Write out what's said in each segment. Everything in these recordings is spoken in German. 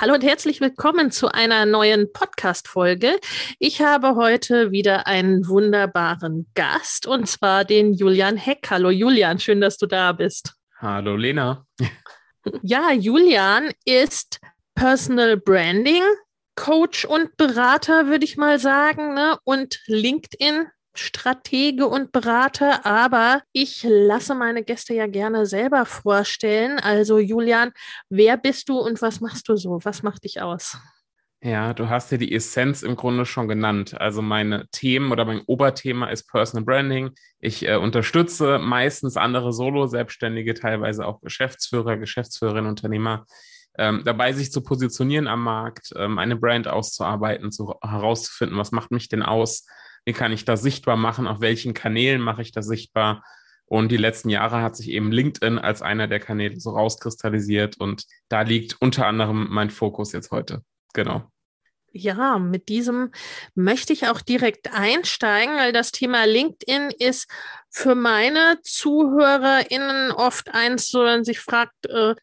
Hallo und herzlich willkommen zu einer neuen Podcast-Folge. Ich habe heute wieder einen wunderbaren Gast und zwar den Julian Heck. Hallo Julian, schön, dass du da bist. Hallo Lena. Ja, Julian ist Personal Branding Coach und Berater, würde ich mal sagen, ne? und LinkedIn Stratege und Berater, aber ich lasse meine Gäste ja gerne selber vorstellen. Also Julian, wer bist du und was machst du so? Was macht dich aus? Ja, du hast ja die Essenz im Grunde schon genannt. Also meine Themen oder mein Oberthema ist Personal Branding. Ich äh, unterstütze meistens andere Solo-Selbstständige, teilweise auch Geschäftsführer, Geschäftsführerinnen, Unternehmer, ähm, dabei sich zu positionieren am Markt, ähm, eine Brand auszuarbeiten, zu, herauszufinden, was macht mich denn aus, wie kann ich das sichtbar machen, auf welchen Kanälen mache ich das sichtbar. Und die letzten Jahre hat sich eben LinkedIn als einer der Kanäle so rauskristallisiert und da liegt unter anderem mein Fokus jetzt heute. Genau. Ja, mit diesem möchte ich auch direkt einsteigen, weil das Thema LinkedIn ist für meine ZuhörerInnen oft eins, so man sich fragt, äh,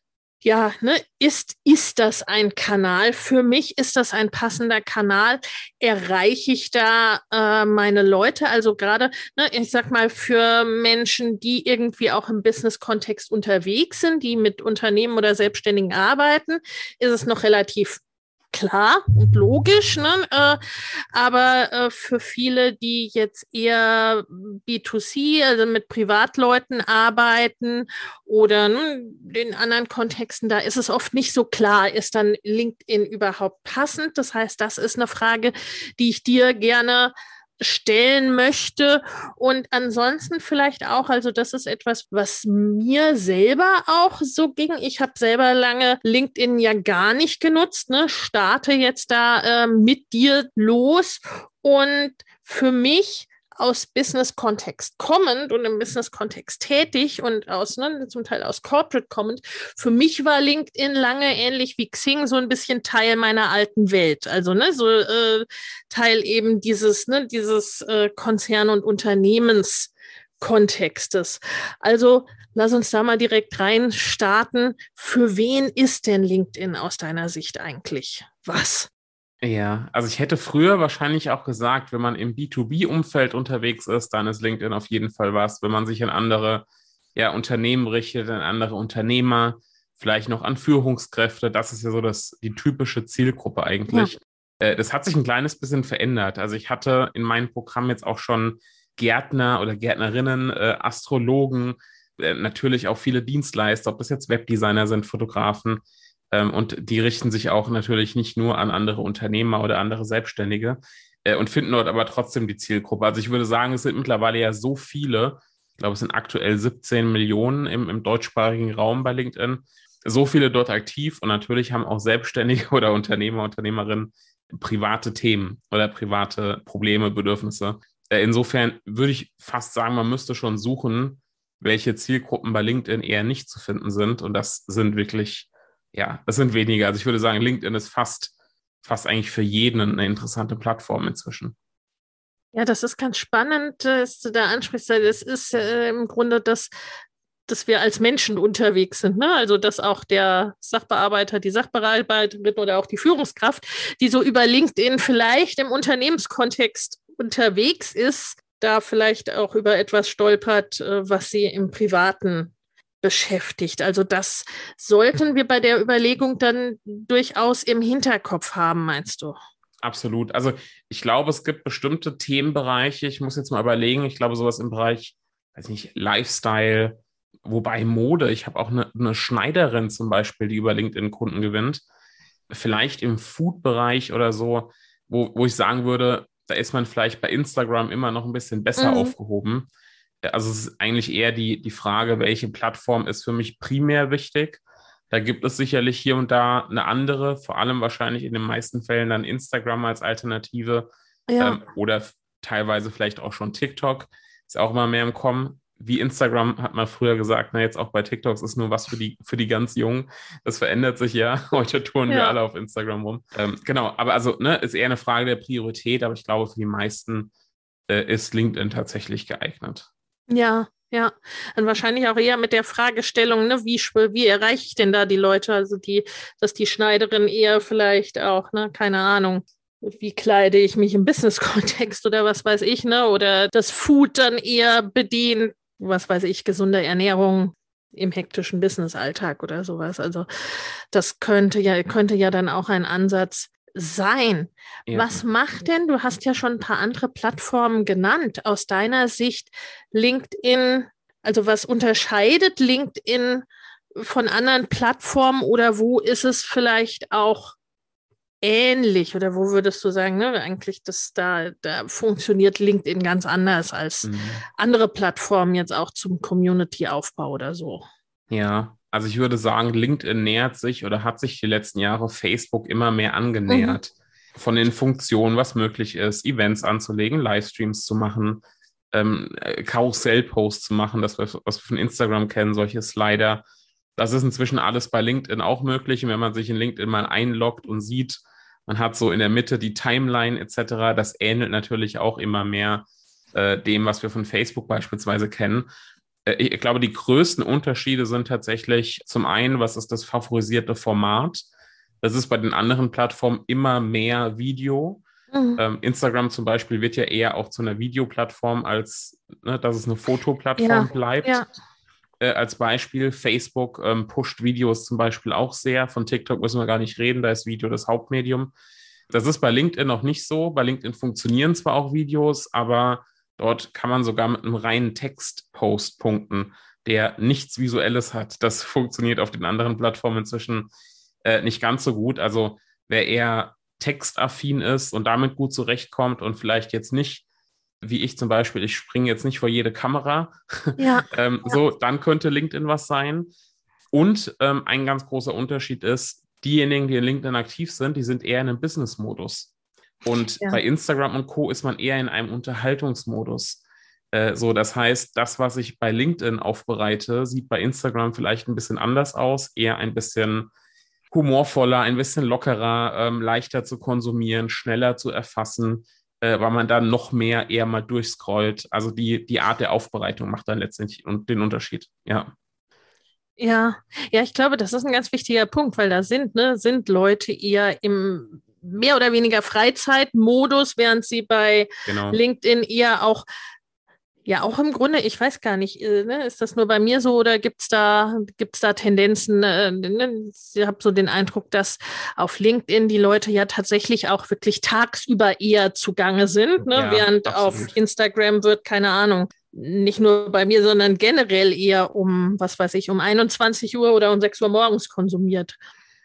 ja, ne, ist, ist das ein Kanal? Für mich ist das ein passender Kanal. Erreiche ich da äh, meine Leute? Also gerade, ne, ich sag mal, für Menschen, die irgendwie auch im Business-Kontext unterwegs sind, die mit Unternehmen oder Selbstständigen arbeiten, ist es noch relativ klar und logisch, ne? Äh, aber äh, für viele, die jetzt eher B2C, also mit Privatleuten arbeiten oder ne, in anderen Kontexten, da ist es oft nicht so klar, ist dann LinkedIn überhaupt passend? Das heißt, das ist eine Frage, die ich dir gerne stellen möchte. Und ansonsten vielleicht auch, also das ist etwas, was mir selber auch so ging. Ich habe selber lange LinkedIn ja gar nicht genutzt, ne? starte jetzt da äh, mit dir los. Und für mich aus Business-Kontext kommend und im Business-Kontext tätig und aus, ne, zum Teil aus Corporate kommend, für mich war LinkedIn lange ähnlich wie Xing so ein bisschen Teil meiner alten Welt. Also, ne, so äh, Teil eben dieses, ne, dieses äh, Konzern- und Unternehmenskontextes. Also, lass uns da mal direkt rein starten. Für wen ist denn LinkedIn aus deiner Sicht eigentlich? Was? Ja, also ich hätte früher wahrscheinlich auch gesagt, wenn man im B2B-Umfeld unterwegs ist, dann ist LinkedIn auf jeden Fall was. Wenn man sich an andere ja, Unternehmen richtet, an andere Unternehmer, vielleicht noch an Führungskräfte, das ist ja so das, die typische Zielgruppe eigentlich. Ja. Äh, das hat sich ein kleines bisschen verändert. Also ich hatte in meinem Programm jetzt auch schon Gärtner oder Gärtnerinnen, äh, Astrologen, äh, natürlich auch viele Dienstleister, ob das jetzt Webdesigner sind, Fotografen, und die richten sich auch natürlich nicht nur an andere Unternehmer oder andere Selbstständige äh, und finden dort aber trotzdem die Zielgruppe. Also ich würde sagen, es sind mittlerweile ja so viele, ich glaube, es sind aktuell 17 Millionen im, im deutschsprachigen Raum bei LinkedIn, so viele dort aktiv und natürlich haben auch Selbstständige oder Unternehmer, Unternehmerinnen private Themen oder private Probleme, Bedürfnisse. Äh, insofern würde ich fast sagen, man müsste schon suchen, welche Zielgruppen bei LinkedIn eher nicht zu finden sind. Und das sind wirklich ja, es sind weniger. Also ich würde sagen, LinkedIn ist fast, fast eigentlich für jeden eine interessante Plattform inzwischen. Ja, das ist ganz spannend, dass du da ansprichst. Das ist äh, im Grunde das, dass wir als Menschen unterwegs sind. Ne? Also, dass auch der Sachbearbeiter, die Sachbearbeiterin oder auch die Führungskraft, die so über LinkedIn vielleicht im Unternehmenskontext unterwegs ist, da vielleicht auch über etwas stolpert, äh, was sie im Privaten beschäftigt. Also das sollten wir bei der Überlegung dann durchaus im Hinterkopf haben, meinst du? Absolut. Also ich glaube, es gibt bestimmte Themenbereiche. Ich muss jetzt mal überlegen. Ich glaube, sowas im Bereich, weiß nicht, Lifestyle, wobei Mode. Ich habe auch eine, eine Schneiderin zum Beispiel, die über LinkedIn Kunden gewinnt. Vielleicht im Food-Bereich oder so, wo, wo ich sagen würde, da ist man vielleicht bei Instagram immer noch ein bisschen besser mhm. aufgehoben. Also es ist eigentlich eher die, die Frage, welche Plattform ist für mich primär wichtig. Da gibt es sicherlich hier und da eine andere, vor allem wahrscheinlich in den meisten Fällen dann Instagram als Alternative ja. ähm, oder teilweise vielleicht auch schon TikTok. Ist auch immer mehr im Kommen. Wie Instagram hat man früher gesagt, na jetzt auch bei TikToks ist nur was für die, für die ganz Jungen. Das verändert sich ja. Heute tun ja. wir alle auf Instagram rum. Ähm, genau, aber also, ne, ist eher eine Frage der Priorität, aber ich glaube, für die meisten äh, ist LinkedIn tatsächlich geeignet. Ja, ja. Und wahrscheinlich auch eher mit der Fragestellung, ne, wie, wie erreiche ich denn da die Leute? Also die, dass die Schneiderin eher vielleicht auch, ne, keine Ahnung, wie kleide ich mich im Business-Kontext oder was weiß ich, ne? Oder das Food dann eher bedient, was weiß ich, gesunde Ernährung im hektischen Business-Alltag oder sowas. Also das könnte ja, könnte ja dann auch ein Ansatz sein. Ja. Was macht denn, du hast ja schon ein paar andere Plattformen genannt, aus deiner Sicht LinkedIn, also was unterscheidet LinkedIn von anderen Plattformen oder wo ist es vielleicht auch ähnlich oder wo würdest du sagen, ne, eigentlich das da, da funktioniert LinkedIn ganz anders als mhm. andere Plattformen jetzt auch zum Community-Aufbau oder so? Ja, also ich würde sagen, LinkedIn nähert sich oder hat sich die letzten Jahre Facebook immer mehr angenähert. Mhm. Von den Funktionen, was möglich ist, Events anzulegen, Livestreams zu machen, ähm, Karussell-Posts zu machen, das, was wir von Instagram kennen, solche Slider. Das ist inzwischen alles bei LinkedIn auch möglich. Und wenn man sich in LinkedIn mal einloggt und sieht, man hat so in der Mitte die Timeline etc., das ähnelt natürlich auch immer mehr äh, dem, was wir von Facebook beispielsweise kennen. Äh, ich glaube, die größten Unterschiede sind tatsächlich zum einen, was ist das favorisierte Format? Das ist bei den anderen Plattformen immer mehr Video. Mhm. Ähm, Instagram zum Beispiel wird ja eher auch zu einer Videoplattform, als ne, dass es eine Fotoplattform ja, bleibt. Ja. Äh, als Beispiel, Facebook ähm, pusht Videos zum Beispiel auch sehr. Von TikTok müssen wir gar nicht reden, da ist Video das Hauptmedium. Das ist bei LinkedIn noch nicht so. Bei LinkedIn funktionieren zwar auch Videos, aber Dort kann man sogar mit einem reinen Textpost punkten, der nichts Visuelles hat. Das funktioniert auf den anderen Plattformen inzwischen äh, nicht ganz so gut. Also wer eher textaffin ist und damit gut zurechtkommt und vielleicht jetzt nicht, wie ich zum Beispiel, ich springe jetzt nicht vor jede Kamera, ja, ähm, ja. so, dann könnte LinkedIn was sein. Und ähm, ein ganz großer Unterschied ist, diejenigen, die in LinkedIn aktiv sind, die sind eher in einem Business-Modus. Und ja. bei Instagram und Co. ist man eher in einem Unterhaltungsmodus. Äh, so, das heißt, das, was ich bei LinkedIn aufbereite, sieht bei Instagram vielleicht ein bisschen anders aus, eher ein bisschen humorvoller, ein bisschen lockerer, ähm, leichter zu konsumieren, schneller zu erfassen, äh, weil man dann noch mehr eher mal durchscrollt. Also die, die Art der Aufbereitung macht dann letztendlich den Unterschied, ja. Ja, ja, ich glaube, das ist ein ganz wichtiger Punkt, weil da sind, ne, sind Leute eher im mehr oder weniger Freizeitmodus, während sie bei genau. LinkedIn eher auch ja, auch im Grunde, ich weiß gar nicht, äh, ne, ist das nur bei mir so oder gibt es da, gibt's da Tendenzen? Äh, ne? Ich habe so den Eindruck, dass auf LinkedIn die Leute ja tatsächlich auch wirklich tagsüber eher zugange sind, ne? Ja, während absolut. auf Instagram wird, keine Ahnung, nicht nur bei mir, sondern generell eher um, was weiß ich, um 21 Uhr oder um 6 Uhr morgens konsumiert.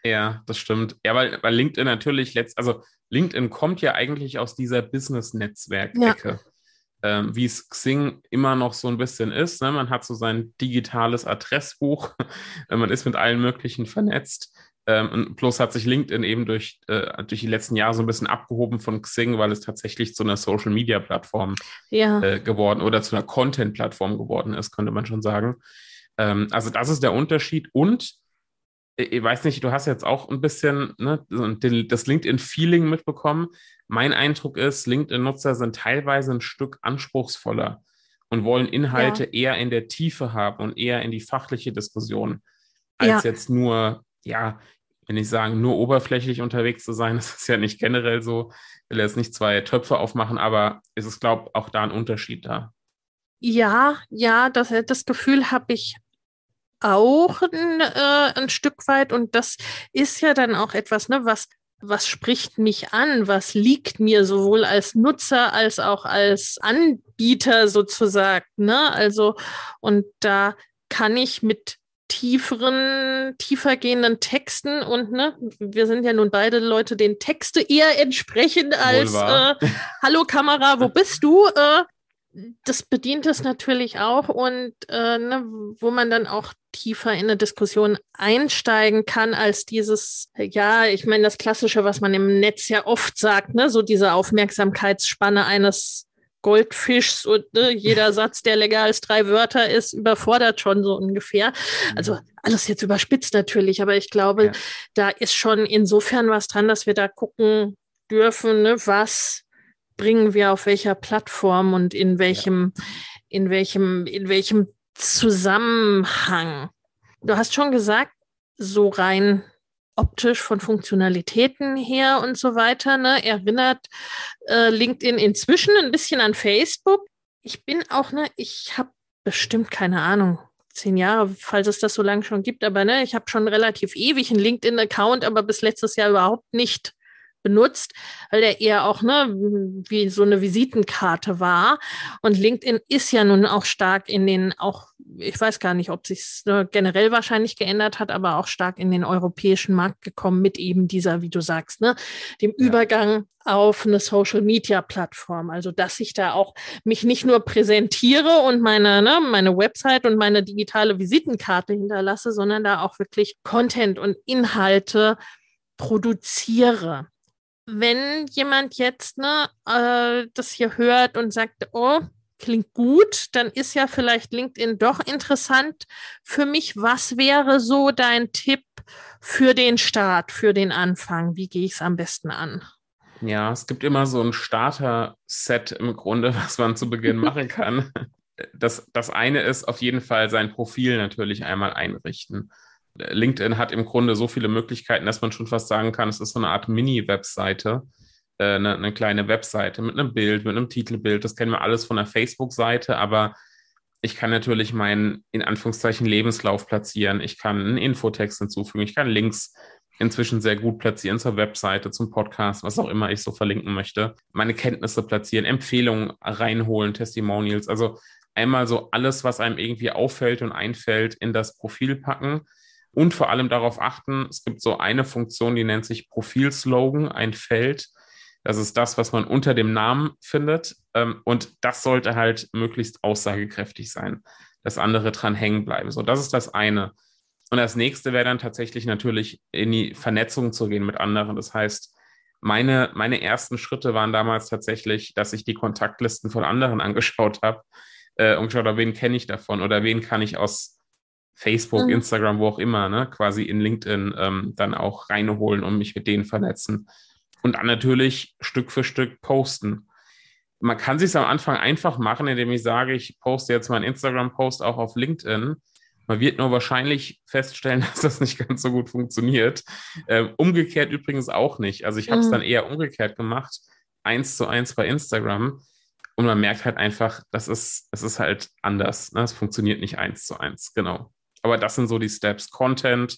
Ja, das stimmt. Ja, weil, weil LinkedIn natürlich letzt, also LinkedIn kommt ja eigentlich aus dieser Business-Netzwerk-Ecke. Ja. Ähm, wie es Xing immer noch so ein bisschen ist. Ne? Man hat so sein digitales Adressbuch, man ist mit allen möglichen vernetzt. Ähm, plus hat sich LinkedIn eben durch, äh, durch die letzten Jahre so ein bisschen abgehoben von Xing, weil es tatsächlich zu einer Social-Media-Plattform ja. äh, geworden oder zu einer Content-Plattform geworden ist, könnte man schon sagen. Ähm, also das ist der Unterschied. Und ich weiß nicht, du hast jetzt auch ein bisschen ne, das LinkedIn-Feeling mitbekommen. Mein Eindruck ist, LinkedIn-Nutzer sind teilweise ein Stück anspruchsvoller und wollen Inhalte ja. eher in der Tiefe haben und eher in die fachliche Diskussion, als ja. jetzt nur, ja, wenn ich sagen, nur oberflächlich unterwegs zu sein. Das ist ja nicht generell so. Ich will jetzt nicht zwei Töpfe aufmachen, aber es ist, glaube ich, auch da ein Unterschied da. Ja, ja, das, das Gefühl habe ich auch ein, äh, ein Stück weit und das ist ja dann auch etwas, ne, was was spricht mich an, was liegt mir sowohl als Nutzer als auch als Anbieter sozusagen, ne? Also und da kann ich mit tieferen, tiefergehenden Texten und ne, wir sind ja nun beide Leute, denen Texte eher entsprechen als äh, Hallo Kamera, wo bist du? Äh, das bedient es natürlich auch und äh, ne, wo man dann auch tiefer in eine Diskussion einsteigen kann als dieses, ja, ich meine, das Klassische, was man im Netz ja oft sagt, ne, so diese Aufmerksamkeitsspanne eines Goldfischs und ne, jeder Satz, der länger als drei Wörter ist, überfordert schon so ungefähr. Also alles jetzt überspitzt natürlich, aber ich glaube, ja. da ist schon insofern was dran, dass wir da gucken dürfen, ne, was bringen wir auf welcher Plattform und in welchem, ja. in welchem, in welchem Zusammenhang. Du hast schon gesagt, so rein optisch von Funktionalitäten her und so weiter, ne, erinnert äh, LinkedIn inzwischen ein bisschen an Facebook. Ich bin auch, ne, ich habe bestimmt keine Ahnung, zehn Jahre, falls es das so lange schon gibt, aber ne, ich habe schon relativ ewig einen LinkedIn-Account, aber bis letztes Jahr überhaupt nicht benutzt, weil der eher auch ne, wie so eine Visitenkarte war. Und LinkedIn ist ja nun auch stark in den, auch, ich weiß gar nicht, ob sich ne, generell wahrscheinlich geändert hat, aber auch stark in den europäischen Markt gekommen mit eben dieser, wie du sagst, ne, dem ja. Übergang auf eine Social Media Plattform. Also, dass ich da auch mich nicht nur präsentiere und meine, ne, meine Website und meine digitale Visitenkarte hinterlasse, sondern da auch wirklich Content und Inhalte produziere wenn jemand jetzt ne, äh, das hier hört und sagt, oh, klingt gut, dann ist ja vielleicht LinkedIn doch interessant für mich. Was wäre so dein Tipp für den Start, für den Anfang? Wie gehe ich es am besten an? Ja, es gibt immer so ein Starter-Set im Grunde, was man zu Beginn machen kann. Das, das eine ist auf jeden Fall sein Profil natürlich einmal einrichten. LinkedIn hat im Grunde so viele Möglichkeiten, dass man schon fast sagen kann, es ist so eine Art Mini-Webseite, äh, eine, eine, kleine Webseite mit einem Bild, mit einem Titelbild. Das kennen wir alles von der Facebook-Seite, aber ich kann natürlich meinen, in Anführungszeichen, Lebenslauf platzieren. Ich kann einen Infotext hinzufügen. Ich kann Links inzwischen sehr gut platzieren zur Webseite, zum Podcast, was auch immer ich so verlinken möchte. Meine Kenntnisse platzieren, Empfehlungen reinholen, Testimonials. Also einmal so alles, was einem irgendwie auffällt und einfällt, in das Profil packen und vor allem darauf achten, es gibt so eine Funktion, die nennt sich Profilslogan, ein Feld. Das ist das, was man unter dem Namen findet. Ähm, und das sollte halt möglichst aussagekräftig sein, dass andere dran hängen bleiben. So, das ist das eine. Und das nächste wäre dann tatsächlich natürlich in die Vernetzung zu gehen mit anderen. Das heißt, meine, meine ersten Schritte waren damals tatsächlich, dass ich die Kontaktlisten von anderen angeschaut habe äh, und geschaut habe, wen kenne ich davon oder wen kann ich aus Facebook, mhm. Instagram, wo auch immer, ne, quasi in LinkedIn ähm, dann auch reinholen und mich mit denen vernetzen. Und dann natürlich Stück für Stück posten. Man kann sich am Anfang einfach machen, indem ich sage, ich poste jetzt meinen Instagram-Post auch auf LinkedIn. Man wird nur wahrscheinlich feststellen, dass das nicht ganz so gut funktioniert. Ähm, umgekehrt übrigens auch nicht. Also ich habe es mhm. dann eher umgekehrt gemacht, eins zu eins bei Instagram. Und man merkt halt einfach, das ist, es ist halt anders. Ne? Es funktioniert nicht eins zu eins, genau. Aber das sind so die Steps. Content,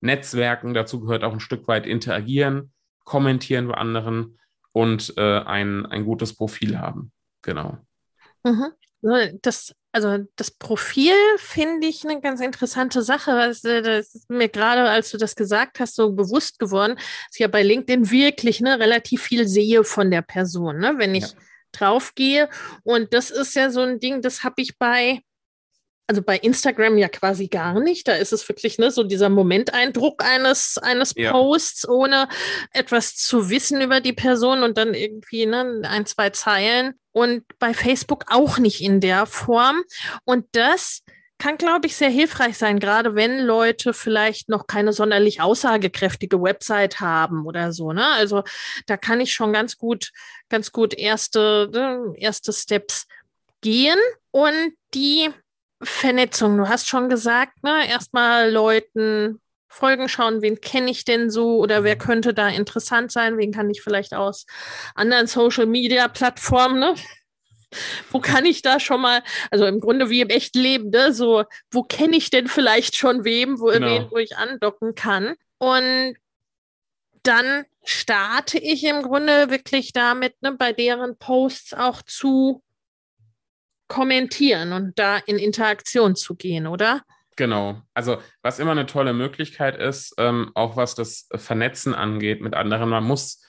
Netzwerken, dazu gehört auch ein Stück weit interagieren, kommentieren bei anderen und äh, ein, ein gutes Profil haben. Genau. Mhm. Das, also das Profil finde ich eine ganz interessante Sache. Das, äh, das ist mir gerade, als du das gesagt hast, so bewusst geworden, dass ich ja bei LinkedIn wirklich ne, relativ viel sehe von der Person, ne, wenn ich ja. draufgehe. Und das ist ja so ein Ding, das habe ich bei also bei Instagram ja quasi gar nicht. Da ist es wirklich ne, so dieser Momenteindruck eines, eines ja. Posts, ohne etwas zu wissen über die Person und dann irgendwie ne, ein, zwei Zeilen. Und bei Facebook auch nicht in der Form. Und das kann, glaube ich, sehr hilfreich sein, gerade wenn Leute vielleicht noch keine sonderlich aussagekräftige Website haben oder so. Ne? Also da kann ich schon ganz gut, ganz gut erste, ne, erste Steps gehen. Und die Vernetzung. Du hast schon gesagt, ne, erstmal Leuten Folgen schauen, wen kenne ich denn so oder wer mhm. könnte da interessant sein, wen kann ich vielleicht aus anderen Social Media Plattformen, ne? wo kann ich da schon mal, also im Grunde wie im echten Leben, ne? so, wo kenne ich denn vielleicht schon wem, wo, genau. wen, wo ich andocken kann? Und dann starte ich im Grunde wirklich damit, ne, bei deren Posts auch zu kommentieren und da in Interaktion zu gehen, oder? Genau. Also was immer eine tolle Möglichkeit ist, ähm, auch was das Vernetzen angeht mit anderen, man muss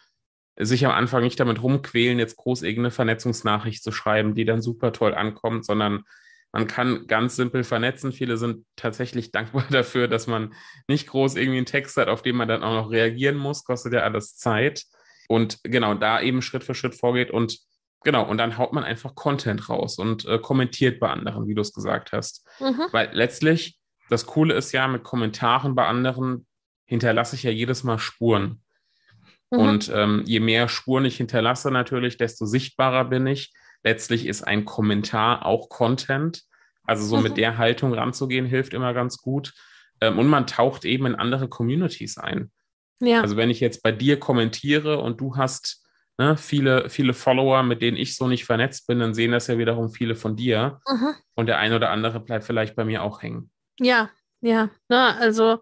sich am Anfang nicht damit rumquälen, jetzt groß irgendeine Vernetzungsnachricht zu schreiben, die dann super toll ankommt, sondern man kann ganz simpel vernetzen. Viele sind tatsächlich dankbar dafür, dass man nicht groß irgendwie einen Text hat, auf den man dann auch noch reagieren muss. Kostet ja alles Zeit. Und genau, da eben Schritt für Schritt vorgeht und genau, und dann haut man einfach Content raus und äh, kommentiert bei anderen, wie du es gesagt hast. Mhm. Weil letztlich, das Coole ist ja, mit Kommentaren bei anderen hinterlasse ich ja jedes Mal Spuren. Mhm. Und ähm, je mehr Spuren ich hinterlasse natürlich, desto sichtbarer bin ich. Letztlich ist ein Kommentar auch Content. Also so mhm. mit der Haltung ranzugehen, hilft immer ganz gut. Ähm, und man taucht eben in andere Communities ein. Ja. Also wenn ich jetzt bei dir kommentiere und du hast ne, viele, viele Follower, mit denen ich so nicht vernetzt bin, dann sehen das ja wiederum viele von dir. Mhm. Und der eine oder andere bleibt vielleicht bei mir auch hängen. Ja, ja. Na, also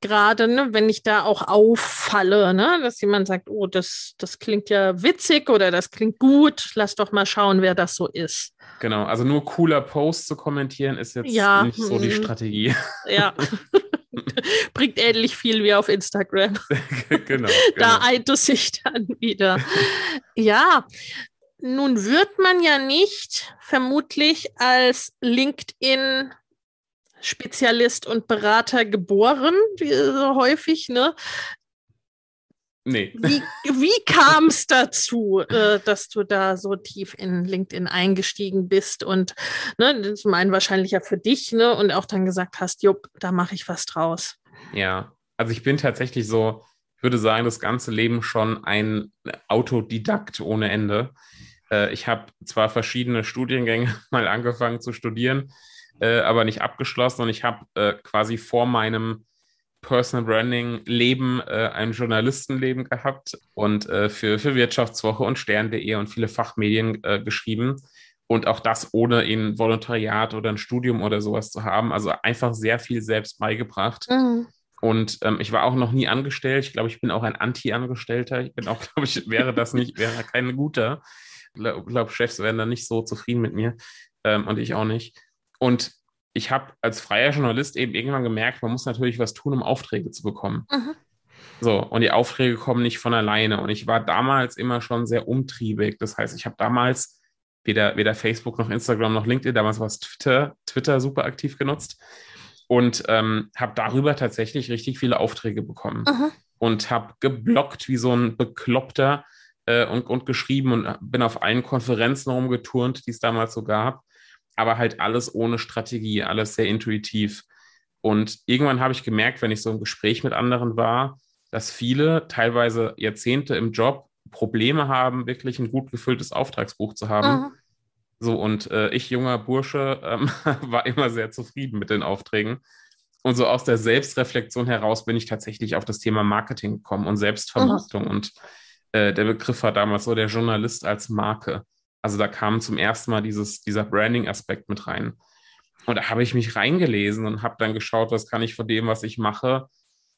gerade, ne, wenn ich da auch auffalle, ne, dass jemand sagt, oh, das, das klingt ja witzig oder das klingt gut, lass doch mal schauen, wer das so ist. Genau, also nur cooler Post zu kommentieren ist jetzt ja, nicht so die hm. Strategie. Ja. Bringt ähnlich viel wie auf Instagram. genau, genau. Da eint es sich dann wieder. ja, nun wird man ja nicht vermutlich als LinkedIn Spezialist und Berater geboren, wie so häufig, ne? Nee. Wie, wie kam es dazu, äh, dass du da so tief in LinkedIn eingestiegen bist und ne, zum einen wahrscheinlich ja für dich, ne, und auch dann gesagt hast, jupp, da mache ich was draus. Ja, also ich bin tatsächlich so, ich würde sagen, das ganze Leben schon ein Autodidakt ohne Ende. Äh, ich habe zwar verschiedene Studiengänge mal angefangen zu studieren, äh, aber nicht abgeschlossen und ich habe äh, quasi vor meinem Personal Branding Leben äh, ein Journalistenleben gehabt und äh, für, für Wirtschaftswoche und Stern.de und viele Fachmedien äh, geschrieben. Und auch das ohne ein Volontariat oder ein Studium oder sowas zu haben. Also einfach sehr viel selbst beigebracht. Mhm. Und ähm, ich war auch noch nie angestellt. Ich glaube, ich bin auch ein Anti-Angestellter. Ich bin auch, glaube ich, wäre das nicht, wäre kein guter. Ich glaube, Chefs wären da nicht so zufrieden mit mir. Ähm, und ich auch nicht. Und ich habe als freier Journalist eben irgendwann gemerkt, man muss natürlich was tun, um Aufträge zu bekommen. Mhm. So, und die Aufträge kommen nicht von alleine. Und ich war damals immer schon sehr umtriebig. Das heißt, ich habe damals weder, weder Facebook noch Instagram noch LinkedIn, damals war es Twitter, Twitter super aktiv genutzt und ähm, habe darüber tatsächlich richtig viele Aufträge bekommen mhm. und habe geblockt wie so ein Bekloppter äh, und, und geschrieben und bin auf allen Konferenzen rumgeturnt, die es damals so gab aber halt alles ohne Strategie, alles sehr intuitiv. Und irgendwann habe ich gemerkt, wenn ich so im Gespräch mit anderen war, dass viele teilweise Jahrzehnte im Job Probleme haben, wirklich ein gut gefülltes Auftragsbuch zu haben. Mhm. So, und äh, ich, junger Bursche, ähm, war immer sehr zufrieden mit den Aufträgen. Und so aus der Selbstreflexion heraus bin ich tatsächlich auf das Thema Marketing gekommen und Selbstvermarktung. Mhm. Und äh, der Begriff war damals so der Journalist als Marke. Also da kam zum ersten Mal dieses, dieser Branding-Aspekt mit rein. Und da habe ich mich reingelesen und habe dann geschaut, was kann ich von dem, was ich mache,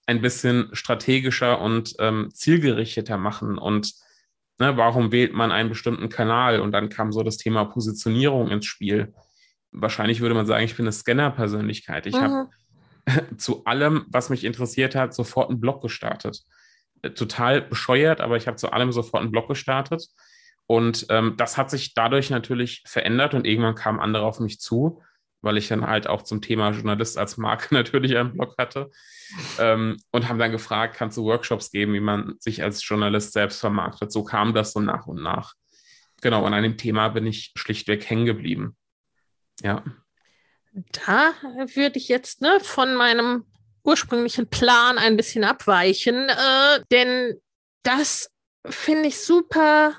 ein bisschen strategischer und ähm, zielgerichteter machen und ne, warum wählt man einen bestimmten Kanal? Und dann kam so das Thema Positionierung ins Spiel. Wahrscheinlich würde man sagen, ich bin eine Scanner-Persönlichkeit. Ich mhm. habe zu allem, was mich interessiert hat, sofort einen Blog gestartet. Äh, total bescheuert, aber ich habe zu allem sofort einen Blog gestartet und ähm, das hat sich dadurch natürlich verändert und irgendwann kamen andere auf mich zu, weil ich dann halt auch zum Thema Journalist als Marke natürlich einen Blog hatte ähm, und haben dann gefragt, kannst du Workshops geben, wie man sich als Journalist selbst vermarktet. So kam das so nach und nach. Genau, und an dem Thema bin ich schlichtweg hängen geblieben. Ja. Da würde ich jetzt ne, von meinem ursprünglichen Plan ein bisschen abweichen, äh, denn das finde ich super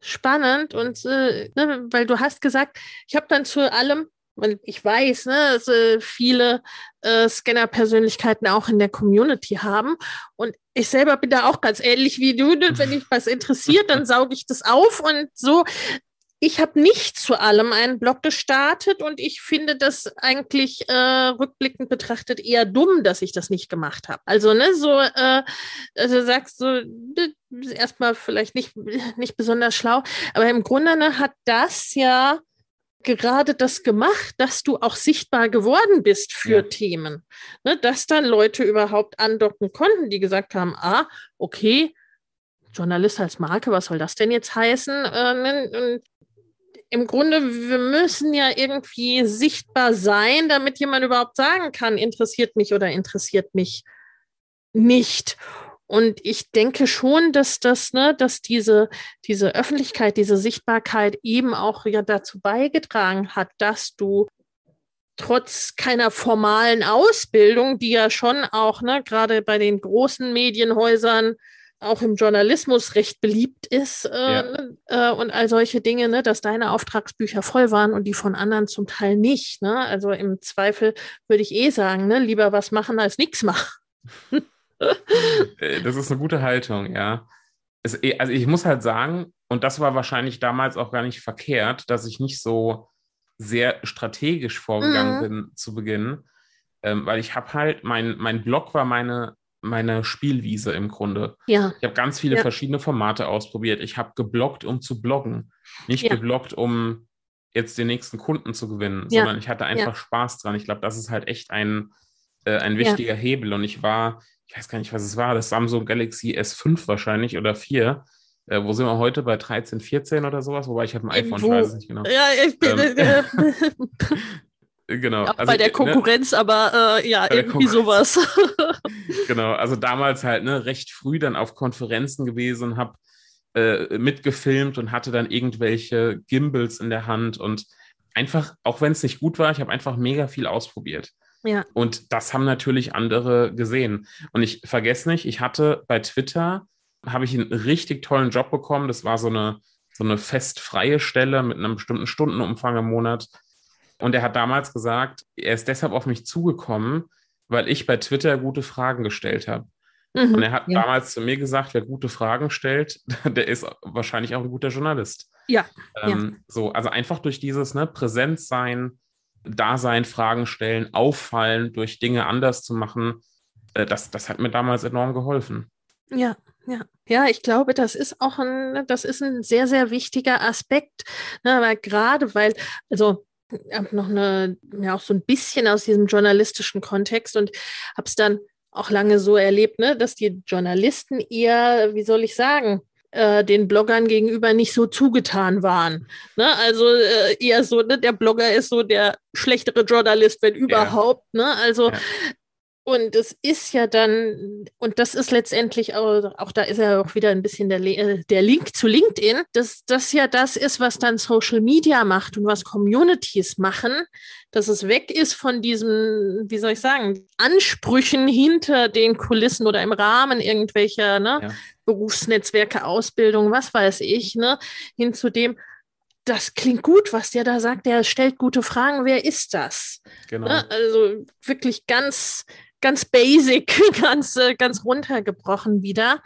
spannend und äh, ne, weil du hast gesagt, ich habe dann zu allem, weil ich weiß, ne, dass äh, viele äh, Scanner-Persönlichkeiten auch in der Community haben und ich selber bin da auch ganz ähnlich wie du. Ne? Wenn mich was interessiert, dann sauge ich das auf und so. ich habe nicht zu allem einen Blog gestartet und ich finde das eigentlich äh, rückblickend betrachtet eher dumm, dass ich das nicht gemacht habe. Also, ne, so, äh, also sagst du, so, erstmal vielleicht nicht, nicht besonders schlau, aber im Grunde ne, hat das ja gerade das gemacht, dass du auch sichtbar geworden bist für ja. Themen. Ne, dass dann Leute überhaupt andocken konnten, die gesagt haben, ah, okay, Journalist als Marke, was soll das denn jetzt heißen? Äh, ne, im Grunde, wir müssen ja irgendwie sichtbar sein, damit jemand überhaupt sagen kann, interessiert mich oder interessiert mich nicht. Und ich denke schon, dass das, ne, dass diese, diese Öffentlichkeit, diese Sichtbarkeit eben auch ja dazu beigetragen hat, dass du trotz keiner formalen Ausbildung, die ja schon auch, ne, gerade bei den großen Medienhäusern auch im Journalismus recht beliebt ist äh, ja. Äh, und all solche Dinge, ne, dass deine Auftragsbücher voll waren und die von anderen zum Teil nicht. Ne? Also im Zweifel würde ich eh sagen, ne, lieber was machen als nichts machen. Äh, das ist eine gute Haltung, ja. Es, eh, also ich muss halt sagen, und das war wahrscheinlich damals auch gar nicht verkehrt, dass ich nicht so sehr strategisch vorgegangen mhm. bin zu Beginn, ähm, weil ich habe halt, mein, mein Blog war meine meine Spielwiese im Grunde. Ja. Ich habe ganz viele ja. verschiedene Formate ausprobiert. Ich habe geblockt, um zu bloggen. Nicht ja. geblockt, um jetzt den nächsten Kunden zu gewinnen, ja. sondern ich hatte einfach Spaß dran. Ich glaube, das ist halt echt ein, äh, ein wichtiger Hebel. Und ich war, ich weiß gar nicht, was es war, das Samsung Galaxy S5 wahrscheinlich oder 4. Äh, wo sind wir heute? Bei 13, 14 oder sowas? Wobei ich habe ein iPhone, ich weiß nicht genau. Ja, ich bin, ähm, äh, genau. Auch also, bei der ne, Konkurrenz, ne, aber äh, ja, irgendwie sowas. genau, also damals halt ne, recht früh dann auf Konferenzen gewesen, habe äh, mitgefilmt und hatte dann irgendwelche Gimbals in der Hand und einfach, auch wenn es nicht gut war, ich habe einfach mega viel ausprobiert. Ja. Und das haben natürlich andere gesehen. Und ich vergesse nicht, ich hatte bei Twitter, habe ich einen richtig tollen Job bekommen. Das war so eine, so eine festfreie Stelle mit einem bestimmten Stundenumfang im Monat und er hat damals gesagt, er ist deshalb auf mich zugekommen, weil ich bei Twitter gute Fragen gestellt habe. Mhm, und er hat ja. damals zu mir gesagt, wer gute Fragen stellt, der ist wahrscheinlich auch ein guter Journalist. Ja. Ähm, ja. So, also einfach durch dieses ne, Präsenz sein, Dasein, Fragen stellen, auffallen, durch Dinge anders zu machen, äh, das, das hat mir damals enorm geholfen. Ja, ja, ja, ich glaube, das ist auch ein, das ist ein sehr, sehr wichtiger Aspekt, ne, weil gerade weil, also habe noch eine, ja auch so ein bisschen aus diesem journalistischen Kontext und habe es dann auch lange so erlebt, ne, dass die Journalisten eher, wie soll ich sagen, äh, den Bloggern gegenüber nicht so zugetan waren. Ne? Also äh, eher so, ne, der Blogger ist so der schlechtere Journalist, wenn überhaupt. Ja. Ne? Also ja. Und es ist ja dann, und das ist letztendlich auch, auch da ist ja auch wieder ein bisschen der, äh, der Link zu LinkedIn, dass das ja das ist, was dann Social Media macht und was Communities machen, dass es weg ist von diesen, wie soll ich sagen, Ansprüchen hinter den Kulissen oder im Rahmen irgendwelcher ne, ja. Berufsnetzwerke, Ausbildung, was weiß ich, ne, hin zu dem, das klingt gut, was der da sagt, der stellt gute Fragen, wer ist das? Genau. Ne? Also wirklich ganz ganz basic, ganz, äh, ganz runtergebrochen wieder.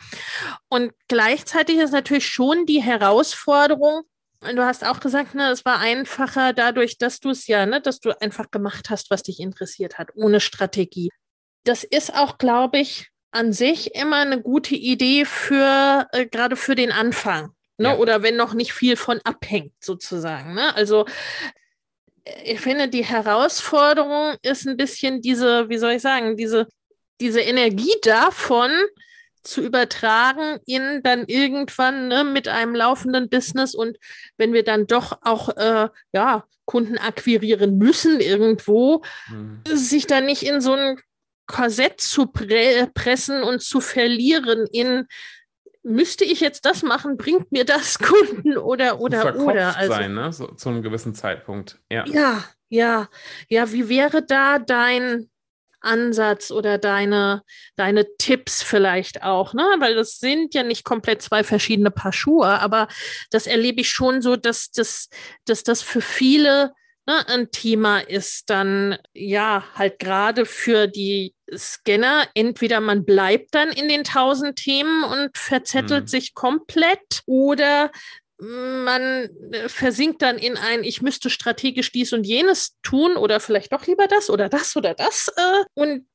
Und gleichzeitig ist natürlich schon die Herausforderung, du hast auch gesagt, ne, es war einfacher dadurch, dass du es ja, ne, dass du einfach gemacht hast, was dich interessiert hat, ohne Strategie. Das ist auch, glaube ich, an sich immer eine gute Idee für, äh, gerade für den Anfang. Ne? Ja. Oder wenn noch nicht viel von abhängt, sozusagen. Ne? Also ich finde, die Herausforderung ist ein bisschen diese, wie soll ich sagen, diese, diese Energie davon zu übertragen in dann irgendwann ne, mit einem laufenden Business und wenn wir dann doch auch äh, ja, Kunden akquirieren müssen irgendwo, mhm. sich dann nicht in so ein Korsett zu pre pressen und zu verlieren in müsste ich jetzt das machen, bringt mir das Kunden oder oder oder also sein, ne? So, zu einem gewissen Zeitpunkt. Ja. ja, ja, ja. Wie wäre da dein Ansatz oder deine deine Tipps vielleicht auch, ne? Weil das sind ja nicht komplett zwei verschiedene Paar Schuhe, aber das erlebe ich schon so, dass das dass das für viele ne, ein Thema ist, dann ja halt gerade für die Scanner, entweder man bleibt dann in den tausend Themen und verzettelt mhm. sich komplett oder man äh, versinkt dann in ein, ich müsste strategisch dies und jenes tun oder vielleicht doch lieber das oder das oder das äh, und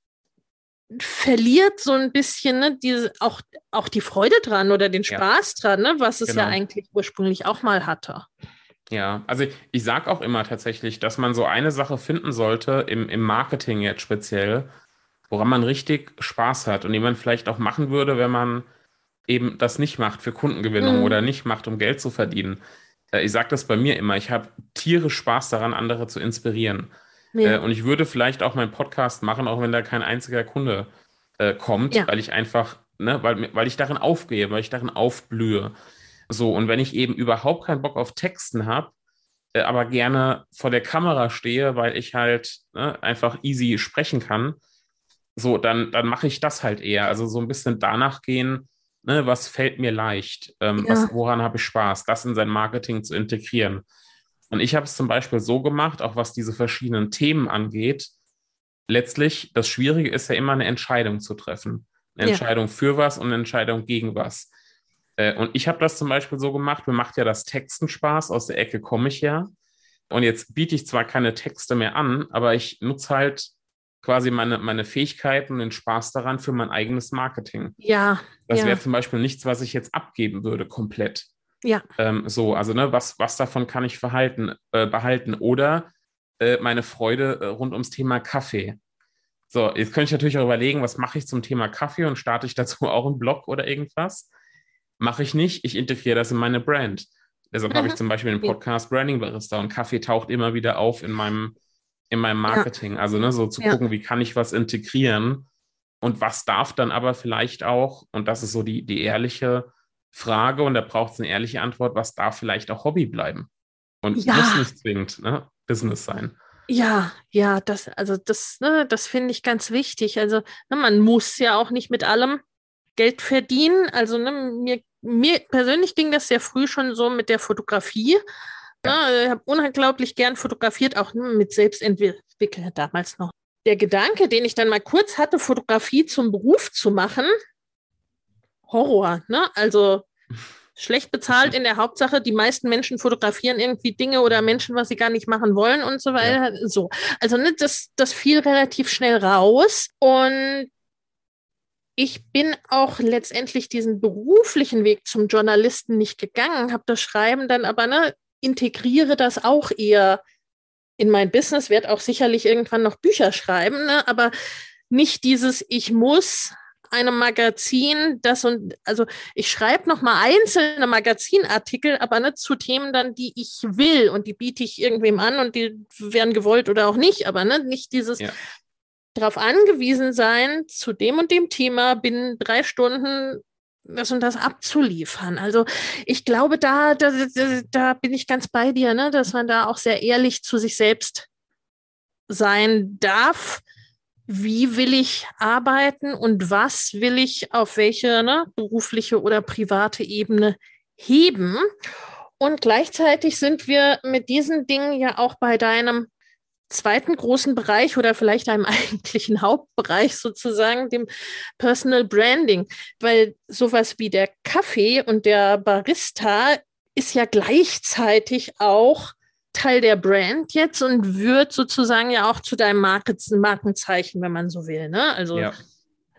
verliert so ein bisschen ne, diese, auch, auch die Freude dran oder den Spaß ja. dran, ne, was es genau. ja eigentlich ursprünglich auch mal hatte. Ja, also ich, ich sage auch immer tatsächlich, dass man so eine Sache finden sollte, im, im Marketing jetzt speziell, woran man richtig Spaß hat und die man vielleicht auch machen würde, wenn man eben das nicht macht für Kundengewinnung mhm. oder nicht macht, um Geld zu verdienen. Äh, ich sage das bei mir immer, ich habe tierisch Spaß daran, andere zu inspirieren. Ja. Äh, und ich würde vielleicht auch meinen Podcast machen, auch wenn da kein einziger Kunde äh, kommt, ja. weil ich einfach, ne, weil, weil ich darin aufgehe, weil ich darin aufblühe. So, und wenn ich eben überhaupt keinen Bock auf Texten habe, äh, aber gerne vor der Kamera stehe, weil ich halt ne, einfach easy sprechen kann, so, dann, dann mache ich das halt eher. Also so ein bisschen danach gehen, ne, was fällt mir leicht, ähm, ja. was, woran habe ich Spaß, das in sein Marketing zu integrieren. Und ich habe es zum Beispiel so gemacht, auch was diese verschiedenen Themen angeht. Letztlich, das Schwierige ist ja immer eine Entscheidung zu treffen. Eine ja. Entscheidung für was und eine Entscheidung gegen was. Äh, und ich habe das zum Beispiel so gemacht, mir macht ja das Texten Spaß, aus der Ecke komme ich ja. Und jetzt biete ich zwar keine Texte mehr an, aber ich nutze halt quasi meine, meine Fähigkeiten und den Spaß daran für mein eigenes Marketing. Ja. Das ja. wäre zum Beispiel nichts, was ich jetzt abgeben würde, komplett. Ja. Ähm, so, also ne, was, was davon kann ich verhalten, äh, behalten? Oder äh, meine Freude äh, rund ums Thema Kaffee. So, jetzt könnte ich natürlich auch überlegen, was mache ich zum Thema Kaffee und starte ich dazu auch einen Blog oder irgendwas? Mache ich nicht, ich integriere das in meine Brand. Deshalb mhm. habe ich zum Beispiel den Podcast Branding Barista und Kaffee taucht immer wieder auf in meinem in meinem Marketing. Ja. Also ne, so zu ja. gucken, wie kann ich was integrieren und was darf dann aber vielleicht auch, und das ist so die, die ehrliche Frage, und da braucht es eine ehrliche Antwort, was darf vielleicht auch Hobby bleiben? Und ja. muss nicht zwingend ne, Business sein. Ja, ja, das, also das, ne, das finde ich ganz wichtig. Also ne, man muss ja auch nicht mit allem Geld verdienen. Also ne, mir, mir persönlich ging das sehr früh schon so mit der Fotografie. Ja. ich habe unglaublich gern fotografiert, auch mit Selbstentwickeln damals noch. Der Gedanke, den ich dann mal kurz hatte, Fotografie zum Beruf zu machen, Horror, ne? Also schlecht bezahlt in der Hauptsache. Die meisten Menschen fotografieren irgendwie Dinge oder Menschen, was sie gar nicht machen wollen und so weiter. Ja. So. Also ne, das, das fiel relativ schnell raus. Und ich bin auch letztendlich diesen beruflichen Weg zum Journalisten nicht gegangen, habe das Schreiben dann aber ne, integriere das auch eher in mein Business, werde auch sicherlich irgendwann noch Bücher schreiben, ne? aber nicht dieses, ich muss einem Magazin das und also ich schreibe noch mal einzelne Magazinartikel, aber nicht zu Themen dann, die ich will und die biete ich irgendwem an und die werden gewollt oder auch nicht, aber ne, nicht dieses ja. darauf angewiesen sein, zu dem und dem Thema binnen drei Stunden das und das abzuliefern. Also ich glaube, da, da, da bin ich ganz bei dir, ne? dass man da auch sehr ehrlich zu sich selbst sein darf. Wie will ich arbeiten und was will ich auf welche ne, berufliche oder private Ebene heben? Und gleichzeitig sind wir mit diesen Dingen ja auch bei deinem zweiten großen Bereich oder vielleicht einem eigentlichen Hauptbereich sozusagen, dem Personal Branding, weil sowas wie der Kaffee und der Barista ist ja gleichzeitig auch Teil der Brand jetzt und wird sozusagen ja auch zu deinem Markenzeichen, wenn man so will. Ne? Also ja.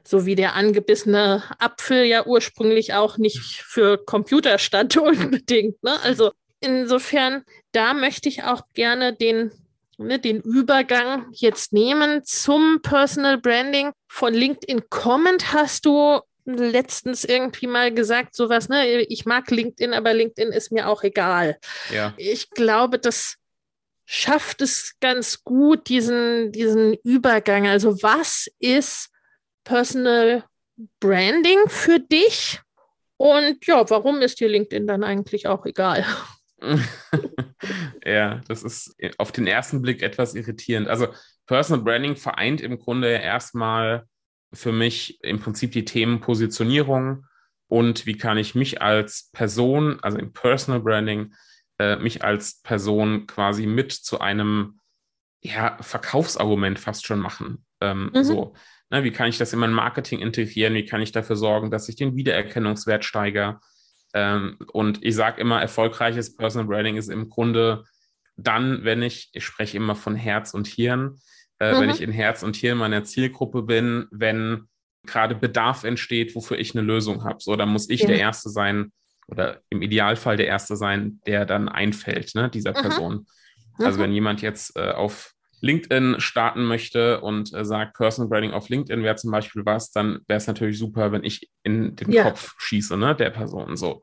so wie der angebissene Apfel ja ursprünglich auch nicht für Computer stand unbedingt. Ne? Also insofern, da möchte ich auch gerne den ne, den Übergang jetzt nehmen zum Personal Branding. Von LinkedIn Comment hast du letztens irgendwie mal gesagt, sowas, ne, ich mag LinkedIn, aber LinkedIn ist mir auch egal. Ja. Ich glaube, das schafft es ganz gut, diesen, diesen Übergang. Also was ist Personal Branding für dich? Und ja, warum ist dir LinkedIn dann eigentlich auch egal? ja, das ist auf den ersten Blick etwas irritierend. Also Personal Branding vereint im Grunde erstmal für mich im Prinzip die Themen Positionierung und wie kann ich mich als Person, also im Personal Branding, äh, mich als Person quasi mit zu einem ja, Verkaufsargument fast schon machen. Ähm, mhm. So, ne, wie kann ich das in mein Marketing integrieren? Wie kann ich dafür sorgen, dass ich den Wiedererkennungswert steigere? Ähm, und ich sage immer, erfolgreiches Personal Branding ist im Grunde dann, wenn ich, ich spreche immer von Herz und Hirn, äh, mhm. wenn ich in Herz und Hirn meiner Zielgruppe bin, wenn gerade Bedarf entsteht, wofür ich eine Lösung habe. So, dann muss ich ja. der Erste sein oder im Idealfall der Erste sein, der dann einfällt, ne, dieser mhm. Person. Also mhm. wenn jemand jetzt äh, auf LinkedIn starten möchte und äh, sagt, Personal Branding auf LinkedIn wäre zum Beispiel was, dann wäre es natürlich super, wenn ich in den ja. Kopf schieße, ne, der Person so.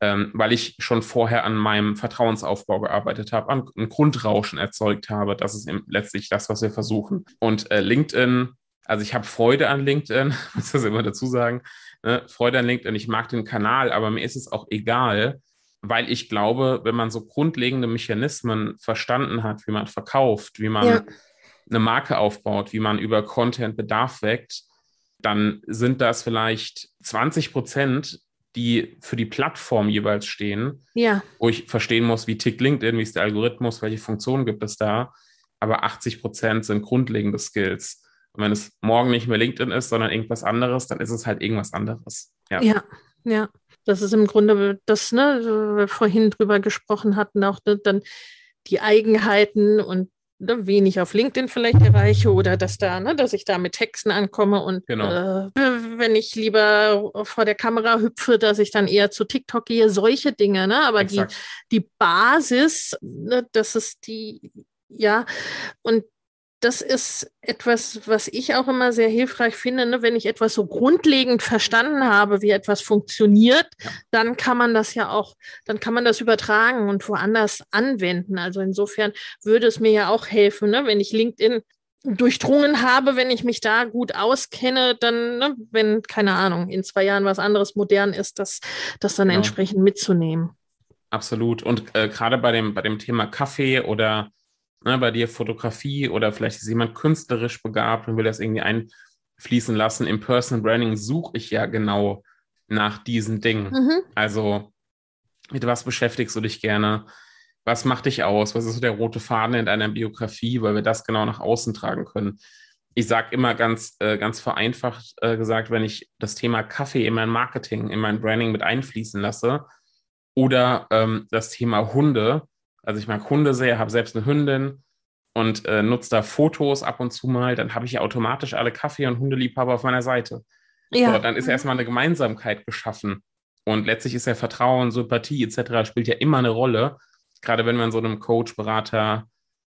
Ähm, weil ich schon vorher an meinem Vertrauensaufbau gearbeitet habe, an ein Grundrauschen erzeugt habe. Das ist letztlich das, was wir versuchen. Und äh, LinkedIn, also ich habe Freude an LinkedIn, muss das immer dazu sagen. Ne? Freude an LinkedIn, ich mag den Kanal, aber mir ist es auch egal, weil ich glaube, wenn man so grundlegende Mechanismen verstanden hat, wie man verkauft, wie man ja. eine Marke aufbaut, wie man über Content Bedarf weckt, dann sind das vielleicht 20 Prozent, die für die Plattform jeweils stehen, ja. wo ich verstehen muss, wie tickt LinkedIn, wie ist der Algorithmus, welche Funktionen gibt es da. Aber 80 Prozent sind grundlegende Skills. Und wenn es morgen nicht mehr LinkedIn ist, sondern irgendwas anderes, dann ist es halt irgendwas anderes. Ja, ja. ja. Das ist im Grunde das, ne, wir vorhin drüber gesprochen hatten, auch ne, dann die Eigenheiten und ne, wen ich auf LinkedIn vielleicht erreiche oder dass da, ne, dass ich da mit Texten ankomme und genau. äh, wenn ich lieber vor der Kamera hüpfe, dass ich dann eher zu TikTok gehe, solche Dinge, ne? Aber die, die Basis, ne, das ist die, ja, und das ist etwas, was ich auch immer sehr hilfreich finde. Ne? Wenn ich etwas so grundlegend verstanden habe, wie etwas funktioniert, ja. dann kann man das ja auch, dann kann man das übertragen und woanders anwenden. Also insofern würde es mir ja auch helfen, ne? wenn ich LinkedIn durchdrungen habe, wenn ich mich da gut auskenne, dann, ne, wenn, keine Ahnung, in zwei Jahren was anderes modern ist, das, das dann genau. entsprechend mitzunehmen. Absolut. Und äh, gerade bei dem, bei dem Thema Kaffee oder ne, bei dir Fotografie oder vielleicht ist jemand künstlerisch begabt und will das irgendwie einfließen lassen. Im Personal Branding suche ich ja genau nach diesen Dingen. Mhm. Also, mit was beschäftigst du dich gerne? Was macht dich aus? Was ist so der rote Faden in deiner Biografie, weil wir das genau nach außen tragen können? Ich sage immer ganz, äh, ganz vereinfacht äh, gesagt, wenn ich das Thema Kaffee in mein Marketing, in mein Branding mit einfließen lasse oder ähm, das Thema Hunde, also ich mag Hunde sehr, habe selbst eine Hündin und äh, nutze da Fotos ab und zu mal, dann habe ich ja automatisch alle Kaffee- und Hundeliebhaber auf meiner Seite. Ja. So, dann ist erstmal eine Gemeinsamkeit geschaffen. Und letztlich ist ja Vertrauen, Sympathie etc. spielt ja immer eine Rolle, gerade wenn wir in so einem Coach, Berater,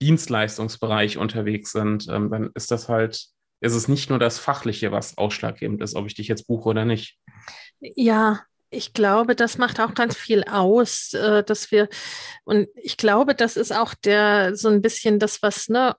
Dienstleistungsbereich unterwegs sind, ähm, dann ist das halt, ist es nicht nur das Fachliche, was ausschlaggebend ist, ob ich dich jetzt buche oder nicht. Ja, ich glaube, das macht auch ganz viel aus, äh, dass wir, und ich glaube, das ist auch der, so ein bisschen das, was, ne,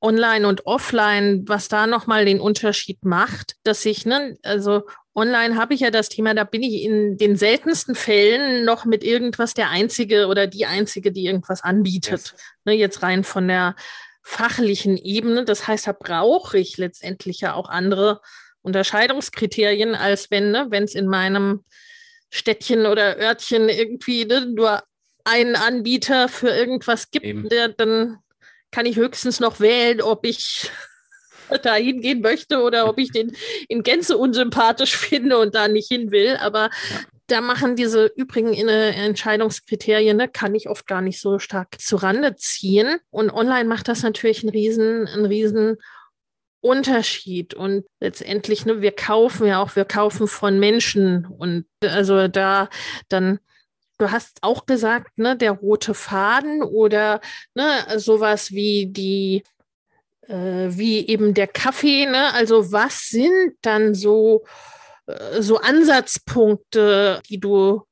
online und offline, was da nochmal den Unterschied macht, dass ich, ne, also online habe ich ja das Thema, da bin ich in den seltensten Fällen noch mit irgendwas der Einzige oder die Einzige, die irgendwas anbietet. Yes. Ne, jetzt rein von der fachlichen Ebene. Das heißt, da brauche ich letztendlich ja auch andere Unterscheidungskriterien, als wenn, ne, wenn es in meinem Städtchen oder Örtchen irgendwie ne, nur einen Anbieter für irgendwas gibt, Eben. der dann kann ich höchstens noch wählen, ob ich da hingehen möchte oder ob ich den in Gänze unsympathisch finde und da nicht hin will. Aber ja. da machen diese übrigen Entscheidungskriterien, ne, kann ich oft gar nicht so stark zurande ziehen. Und online macht das natürlich einen riesen, einen riesen Unterschied. Und letztendlich, ne, wir kaufen ja auch, wir kaufen von Menschen. Und also da dann, du hast auch gesagt, ne, der rote Faden oder ne, sowas wie die, äh, wie eben der Kaffee, ne? Also was sind dann so, äh, so Ansatzpunkte, die du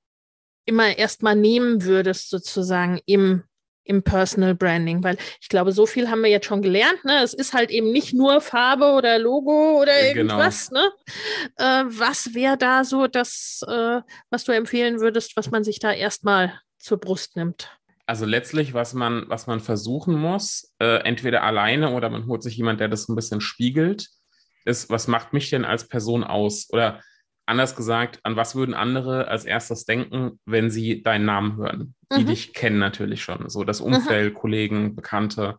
immer erstmal nehmen würdest, sozusagen im im Personal Branding, weil ich glaube, so viel haben wir jetzt schon gelernt. Ne? Es ist halt eben nicht nur Farbe oder Logo oder genau. irgendwas. Genau. Ne? Äh, was wäre da so das, äh, was du empfehlen würdest, was man sich da erstmal zur Brust nimmt? Also letztlich, was man, was man versuchen muss, äh, entweder alleine oder man holt sich jemand, der das ein bisschen spiegelt, ist, was macht mich denn als Person aus? Oder Anders gesagt, an was würden andere als erstes denken, wenn sie deinen Namen hören? Die mhm. dich kennen natürlich schon. So das Umfeld, mhm. Kollegen, Bekannte.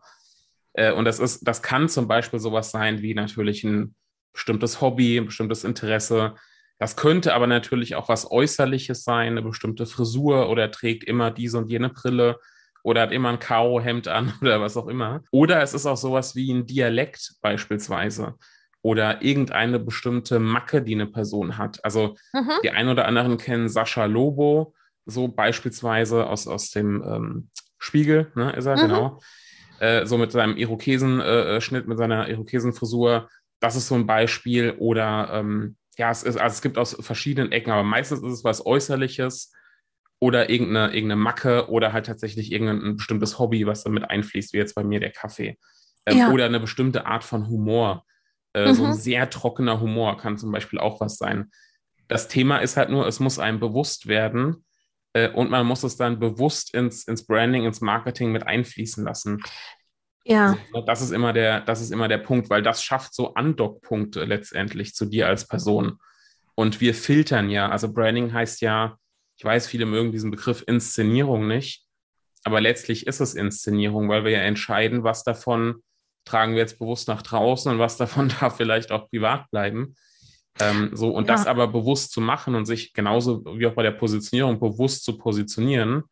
Äh, und das ist, das kann zum Beispiel sowas sein wie natürlich ein bestimmtes Hobby, ein bestimmtes Interesse. Das könnte aber natürlich auch was Äußerliches sein, eine bestimmte Frisur oder trägt immer diese und jene Brille oder hat immer ein Karo-Hemd an oder was auch immer. Oder es ist auch sowas wie ein Dialekt beispielsweise oder irgendeine bestimmte Macke, die eine Person hat. Also mhm. die einen oder anderen kennen Sascha Lobo, so beispielsweise aus, aus dem ähm, Spiegel, ne, ist er, mhm. genau. Äh, so mit seinem Irokesenschnitt, äh, mit seiner Irokesenfrisur. Das ist so ein Beispiel. Oder ähm, ja, es, ist, also es gibt aus verschiedenen Ecken, aber meistens ist es was Äußerliches oder irgendeine, irgendeine Macke oder halt tatsächlich irgendein bestimmtes Hobby, was damit einfließt, wie jetzt bei mir der Kaffee. Ähm, ja. Oder eine bestimmte Art von Humor. Äh, mhm. So ein mhm. sehr trockener Humor kann zum Beispiel auch was sein. Das Thema ist halt nur, es muss einem bewusst werden äh, und man muss es dann bewusst ins, ins Branding, ins Marketing mit einfließen lassen. Ja. Das ist immer der, das ist immer der Punkt, weil das schafft so Andockpunkte letztendlich zu dir als Person. Und wir filtern ja, also Branding heißt ja, ich weiß, viele mögen diesen Begriff Inszenierung nicht, aber letztlich ist es Inszenierung, weil wir ja entscheiden, was davon tragen wir jetzt bewusst nach draußen und was davon darf vielleicht auch privat bleiben. Ähm, so, und ja. das aber bewusst zu machen und sich genauso wie auch bei der Positionierung bewusst zu positionieren,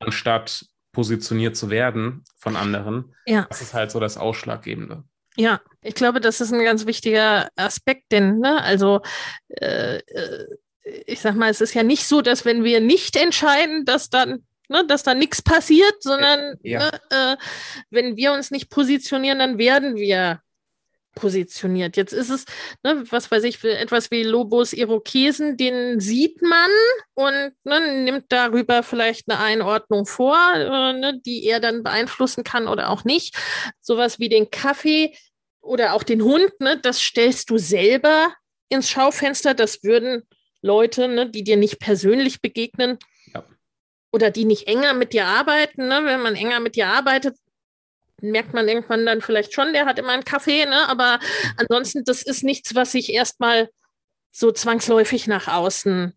anstatt positioniert zu werden von anderen, ja. das ist halt so das Ausschlaggebende. Ja, ich glaube, das ist ein ganz wichtiger Aspekt, denn, ne, also äh, äh ich sag mal, es ist ja nicht so, dass wenn wir nicht entscheiden, dass dann Ne, dass da nichts passiert, sondern ja. ne, äh, wenn wir uns nicht positionieren, dann werden wir positioniert. Jetzt ist es, ne, was weiß ich, etwas wie Lobos Irokesen, den sieht man und ne, nimmt darüber vielleicht eine Einordnung vor, äh, ne, die er dann beeinflussen kann oder auch nicht. Sowas wie den Kaffee oder auch den Hund, ne, das stellst du selber ins Schaufenster. Das würden Leute, ne, die dir nicht persönlich begegnen. Oder die nicht enger mit dir arbeiten. Ne? Wenn man enger mit dir arbeitet, merkt man irgendwann dann vielleicht schon, der hat immer einen Kaffee, ne? aber ansonsten, das ist nichts, was sich erstmal so zwangsläufig nach außen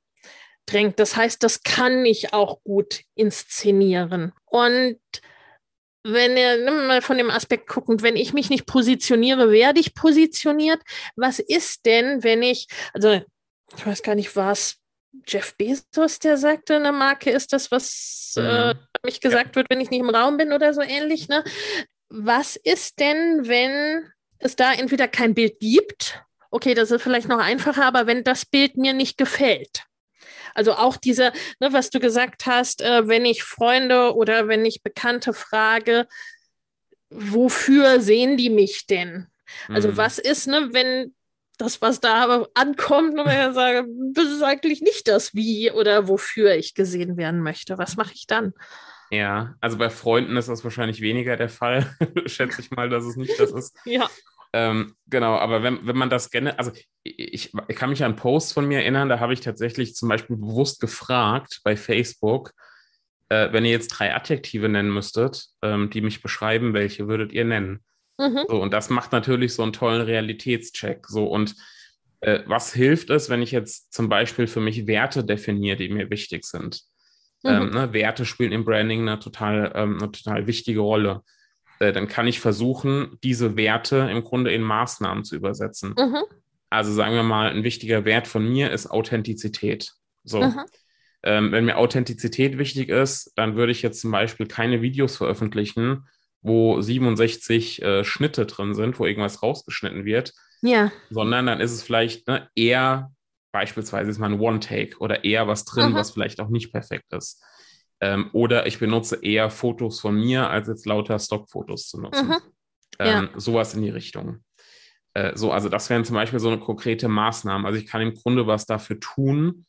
drängt. Das heißt, das kann ich auch gut inszenieren. Und wenn ihr mal von dem Aspekt gucken, wenn ich mich nicht positioniere, werde ich positioniert. Was ist denn, wenn ich, also ich weiß gar nicht, was Jeff Bezos, der sagte, eine Marke ist das, was mhm. äh, mich gesagt ja. wird, wenn ich nicht im Raum bin oder so ähnlich. Ne? Was ist denn, wenn es da entweder kein Bild gibt? Okay, das ist vielleicht noch einfacher, aber wenn das Bild mir nicht gefällt. Also auch diese, ne, was du gesagt hast, äh, wenn ich Freunde oder wenn ich Bekannte frage, wofür sehen die mich denn? Also mhm. was ist, ne, wenn das, was da ankommt, und ich sage, das ist eigentlich nicht das, wie oder wofür ich gesehen werden möchte. Was mache ich dann? Ja, also bei Freunden ist das wahrscheinlich weniger der Fall, schätze ich mal, dass es nicht das ist. Ja. Ähm, genau, aber wenn, wenn man das gerne, also ich, ich kann mich an Posts von mir erinnern, da habe ich tatsächlich zum Beispiel bewusst gefragt bei Facebook, äh, wenn ihr jetzt drei Adjektive nennen müsstet, ähm, die mich beschreiben, welche würdet ihr nennen? Mhm. So, und das macht natürlich so einen tollen Realitätscheck. So, und äh, was hilft es, wenn ich jetzt zum Beispiel für mich Werte definiere, die mir wichtig sind? Mhm. Ähm, ne, Werte spielen im Branding eine total, ähm, eine total wichtige Rolle. Äh, dann kann ich versuchen, diese Werte im Grunde in Maßnahmen zu übersetzen. Mhm. Also sagen wir mal, ein wichtiger Wert von mir ist Authentizität. So. Mhm. Ähm, wenn mir Authentizität wichtig ist, dann würde ich jetzt zum Beispiel keine Videos veröffentlichen, wo 67 äh, Schnitte drin sind, wo irgendwas rausgeschnitten wird. Ja. Sondern dann ist es vielleicht ne, eher, beispielsweise ist mal ein One-Take oder eher was drin, mhm. was vielleicht auch nicht perfekt ist. Ähm, oder ich benutze eher Fotos von mir, als jetzt lauter Stockfotos zu nutzen. Ähm, ja. Sowas in die Richtung. Äh, so, also das wären zum Beispiel so eine konkrete Maßnahme. Also ich kann im Grunde was dafür tun,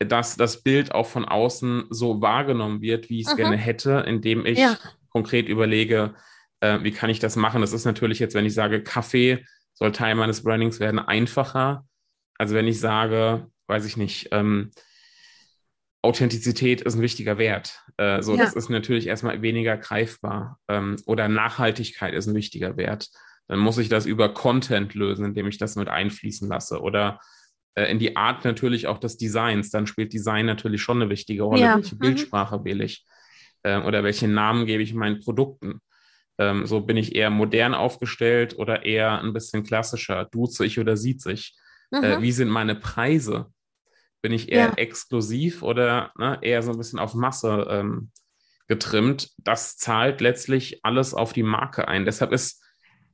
dass das Bild auch von außen so wahrgenommen wird, wie ich es gerne hätte, indem ich ja konkret überlege, äh, wie kann ich das machen. Das ist natürlich jetzt, wenn ich sage, Kaffee soll Teil meines Brandings werden, einfacher. Also wenn ich sage, weiß ich nicht, ähm, Authentizität ist ein wichtiger Wert. Äh, so, ja. das ist natürlich erstmal weniger greifbar. Ähm, oder Nachhaltigkeit ist ein wichtiger Wert. Dann muss ich das über Content lösen, indem ich das mit einfließen lasse. Oder äh, in die Art natürlich auch des Designs. Dann spielt Design natürlich schon eine wichtige Rolle. Ja. Welche mhm. Bildsprache wähle ich? Äh, oder welche Namen gebe ich meinen Produkten? Ähm, so bin ich eher modern aufgestellt oder eher ein bisschen klassischer, duze ich oder sieht sich. Äh, mhm. Wie sind meine Preise? Bin ich eher ja. exklusiv oder ne, eher so ein bisschen auf Masse ähm, getrimmt? Das zahlt letztlich alles auf die Marke ein. Deshalb ist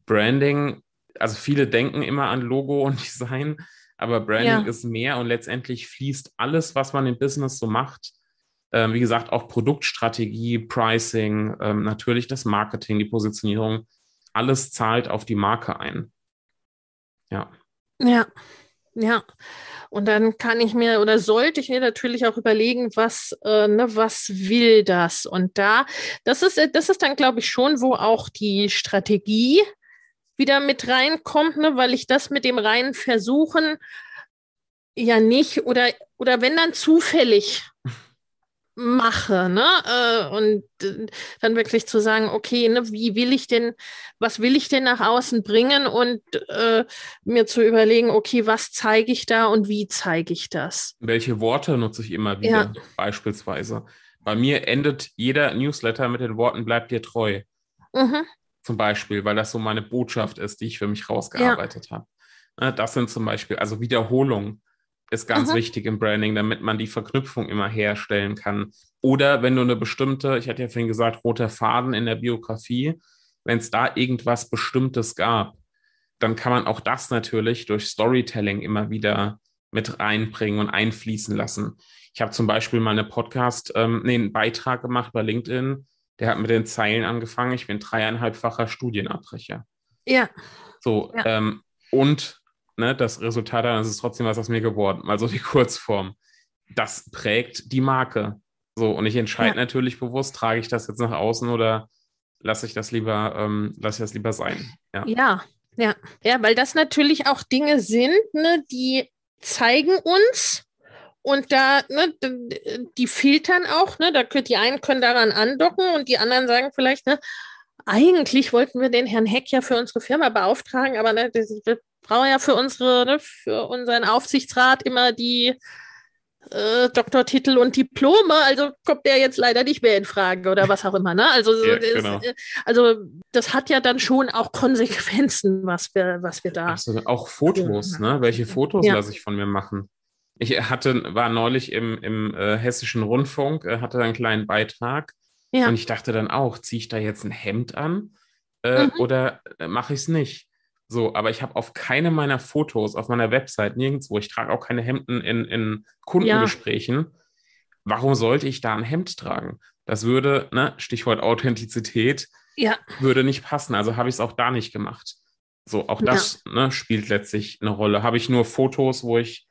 Branding, also viele denken immer an Logo und Design, aber Branding ja. ist mehr und letztendlich fließt alles, was man im Business so macht, ähm, wie gesagt, auch Produktstrategie, Pricing, ähm, natürlich das Marketing, die Positionierung, alles zahlt auf die Marke ein. Ja. Ja, ja. Und dann kann ich mir oder sollte ich mir natürlich auch überlegen, was, äh, ne, was will das? Und da, das ist, das ist dann, glaube ich, schon, wo auch die Strategie wieder mit reinkommt, ne, weil ich das mit dem reinen Versuchen ja nicht oder, oder wenn dann zufällig mache, ne? Äh, und äh, dann wirklich zu sagen, okay, ne, wie will ich denn, was will ich denn nach außen bringen und äh, mir zu überlegen, okay, was zeige ich da und wie zeige ich das? Welche Worte nutze ich immer wieder, ja. beispielsweise? Bei mir endet jeder Newsletter mit den Worten, bleib dir treu. Mhm. Zum Beispiel, weil das so meine Botschaft ist, die ich für mich rausgearbeitet ja. habe. Ne, das sind zum Beispiel, also Wiederholungen ist ganz mhm. wichtig im Branding, damit man die Verknüpfung immer herstellen kann. Oder wenn du eine bestimmte, ich hatte ja vorhin gesagt, roter Faden in der Biografie, wenn es da irgendwas Bestimmtes gab, dann kann man auch das natürlich durch Storytelling immer wieder mit reinbringen und einfließen lassen. Ich habe zum Beispiel mal eine Podcast, ähm, nee, einen Beitrag gemacht bei LinkedIn, der hat mit den Zeilen angefangen, ich bin dreieinhalbfacher Studienabbrecher. Ja. So, ja. Ähm, und ne, das Resultat dann ist es trotzdem was aus mir geworden. Also die Kurzform. Das prägt die Marke. So, und ich entscheide ja. natürlich bewusst, trage ich das jetzt nach außen oder lasse ich das lieber, ähm, lasse ich das lieber sein. Ja. ja, ja. Ja, weil das natürlich auch Dinge sind, ne, die zeigen uns, und da, ne, die filtern auch, ne, da können die einen können daran andocken und die anderen sagen vielleicht, ne, eigentlich wollten wir den Herrn Heck ja für unsere Firma beauftragen, aber ne, das, brauchen ja für unsere, ne, für unseren Aufsichtsrat immer die äh, Doktortitel und Diplome, also kommt der jetzt leider nicht mehr in Frage oder was auch immer. Ne? Also, ja, das, genau. Also das hat ja dann schon auch Konsequenzen, was wir, was wir da. Also auch Fotos, ne? Welche Fotos ja. lasse ich von mir machen? Ich hatte, war neulich im, im äh, hessischen Rundfunk, äh, hatte einen kleinen Beitrag ja. und ich dachte dann auch, ziehe ich da jetzt ein Hemd an äh, mhm. oder äh, mache ich es nicht? So, aber ich habe auf keine meiner Fotos auf meiner Website nirgendwo, ich trage auch keine Hemden in, in Kundengesprächen. Ja. Warum sollte ich da ein Hemd tragen? Das würde, ne, Stichwort Authentizität, ja. würde nicht passen. Also habe ich es auch da nicht gemacht. So, auch das ja. ne, spielt letztlich eine Rolle. Habe ich nur Fotos, wo ich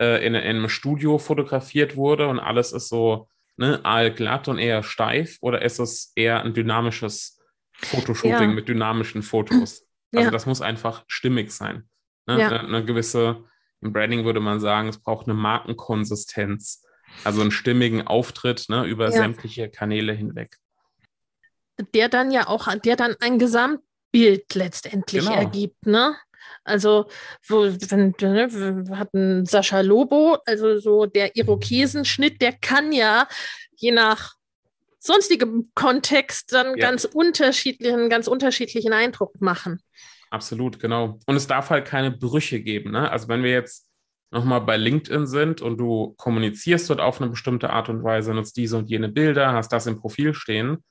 äh, in, in, einem Studio fotografiert wurde und alles ist so ne, allglatt und eher steif oder ist es eher ein dynamisches Fotoshooting mit dynamischen Fotos? Also ja. das muss einfach stimmig sein. Ne? Ja. Eine, eine, gewisse, im Branding würde man sagen, es braucht eine Markenkonsistenz. Also einen stimmigen Auftritt ne, über ja. sämtliche Kanäle hinweg. Der dann ja auch, der dann ein Gesamtbild letztendlich genau. ergibt, ne? Also, wo, wenn, ne, wir hatten Sascha Lobo, also so der Irokesenschnitt, der kann ja je nach sonstigem Kontext dann ja. ganz unterschiedlichen, ganz unterschiedlichen Eindruck machen. Absolut, genau. Und es darf halt keine Brüche geben. Ne? Also wenn wir jetzt nochmal bei LinkedIn sind und du kommunizierst dort auf eine bestimmte Art und Weise, nutzt diese und jene Bilder, hast das im Profil stehen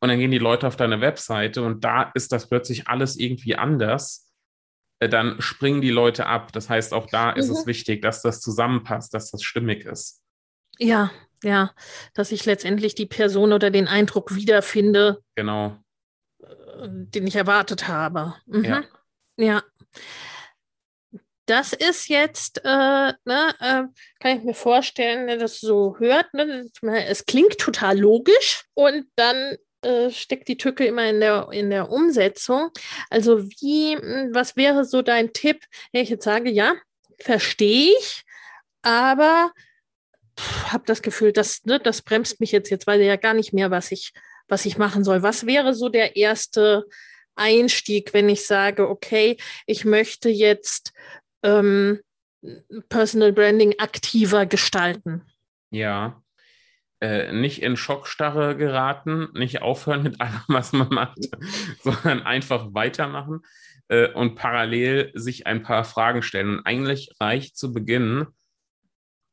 und dann gehen die Leute auf deine Webseite und da ist das plötzlich alles irgendwie anders, äh, dann springen die Leute ab. Das heißt, auch da mhm. ist es mhm. wichtig, dass das zusammenpasst, dass das stimmig ist. Ja, ja, dass ich letztendlich die Person oder den Eindruck wiederfinde. Genau. Äh, den ich erwartet habe. Mhm. Ja. ja. Das ist jetzt, äh, ne, äh, kann ich mir vorstellen, wenn das so hört, ne, es klingt total logisch und dann äh, steckt die Tücke immer in der, in der Umsetzung. Also wie, hm, was wäre so dein Tipp, wenn ich jetzt sage, ja, verstehe ich, aber habe das Gefühl, dass ne, das bremst mich jetzt. Jetzt weiß ich ja gar nicht mehr, was ich, was ich machen soll. Was wäre so der erste Einstieg, wenn ich sage, okay, ich möchte jetzt ähm, Personal Branding aktiver gestalten? Ja, äh, nicht in Schockstarre geraten, nicht aufhören mit allem, was man macht, sondern einfach weitermachen. äh, und parallel sich ein paar Fragen stellen. Und eigentlich reicht zu Beginn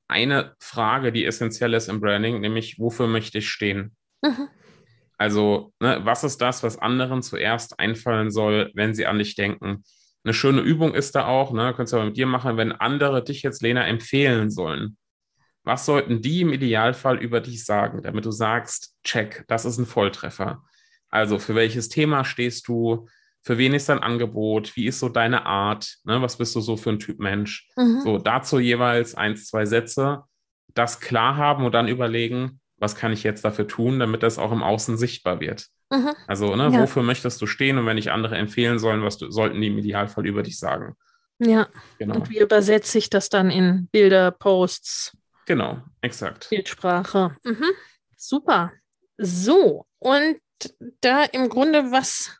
eine Frage, die essentiell ist im Branding, nämlich wofür möchte ich stehen? Mhm. Also, ne, was ist das, was anderen zuerst einfallen soll, wenn sie an dich denken? Eine schöne Übung ist da auch, ne, könntest du aber mit dir machen, wenn andere dich jetzt, Lena, empfehlen sollen. Was sollten die im Idealfall über dich sagen, damit du sagst, check, das ist ein Volltreffer. Also, für welches Thema stehst du? Für wen ist dein Angebot? Wie ist so deine Art? Ne, was bist du so für ein Typ Mensch? Mhm. So, dazu jeweils eins, zwei Sätze, das klar haben und dann überlegen, was kann ich jetzt dafür tun, damit das auch im Außen sichtbar wird. Mhm. Also, ne, ja. wofür möchtest du stehen und wenn ich andere empfehlen sollen, was du, sollten die im Idealfall über dich sagen? Ja. Genau. Und wie übersetze ich das dann in Bilder, Posts? Genau, exakt. Bildsprache. Mhm. Super. So, und da im Grunde was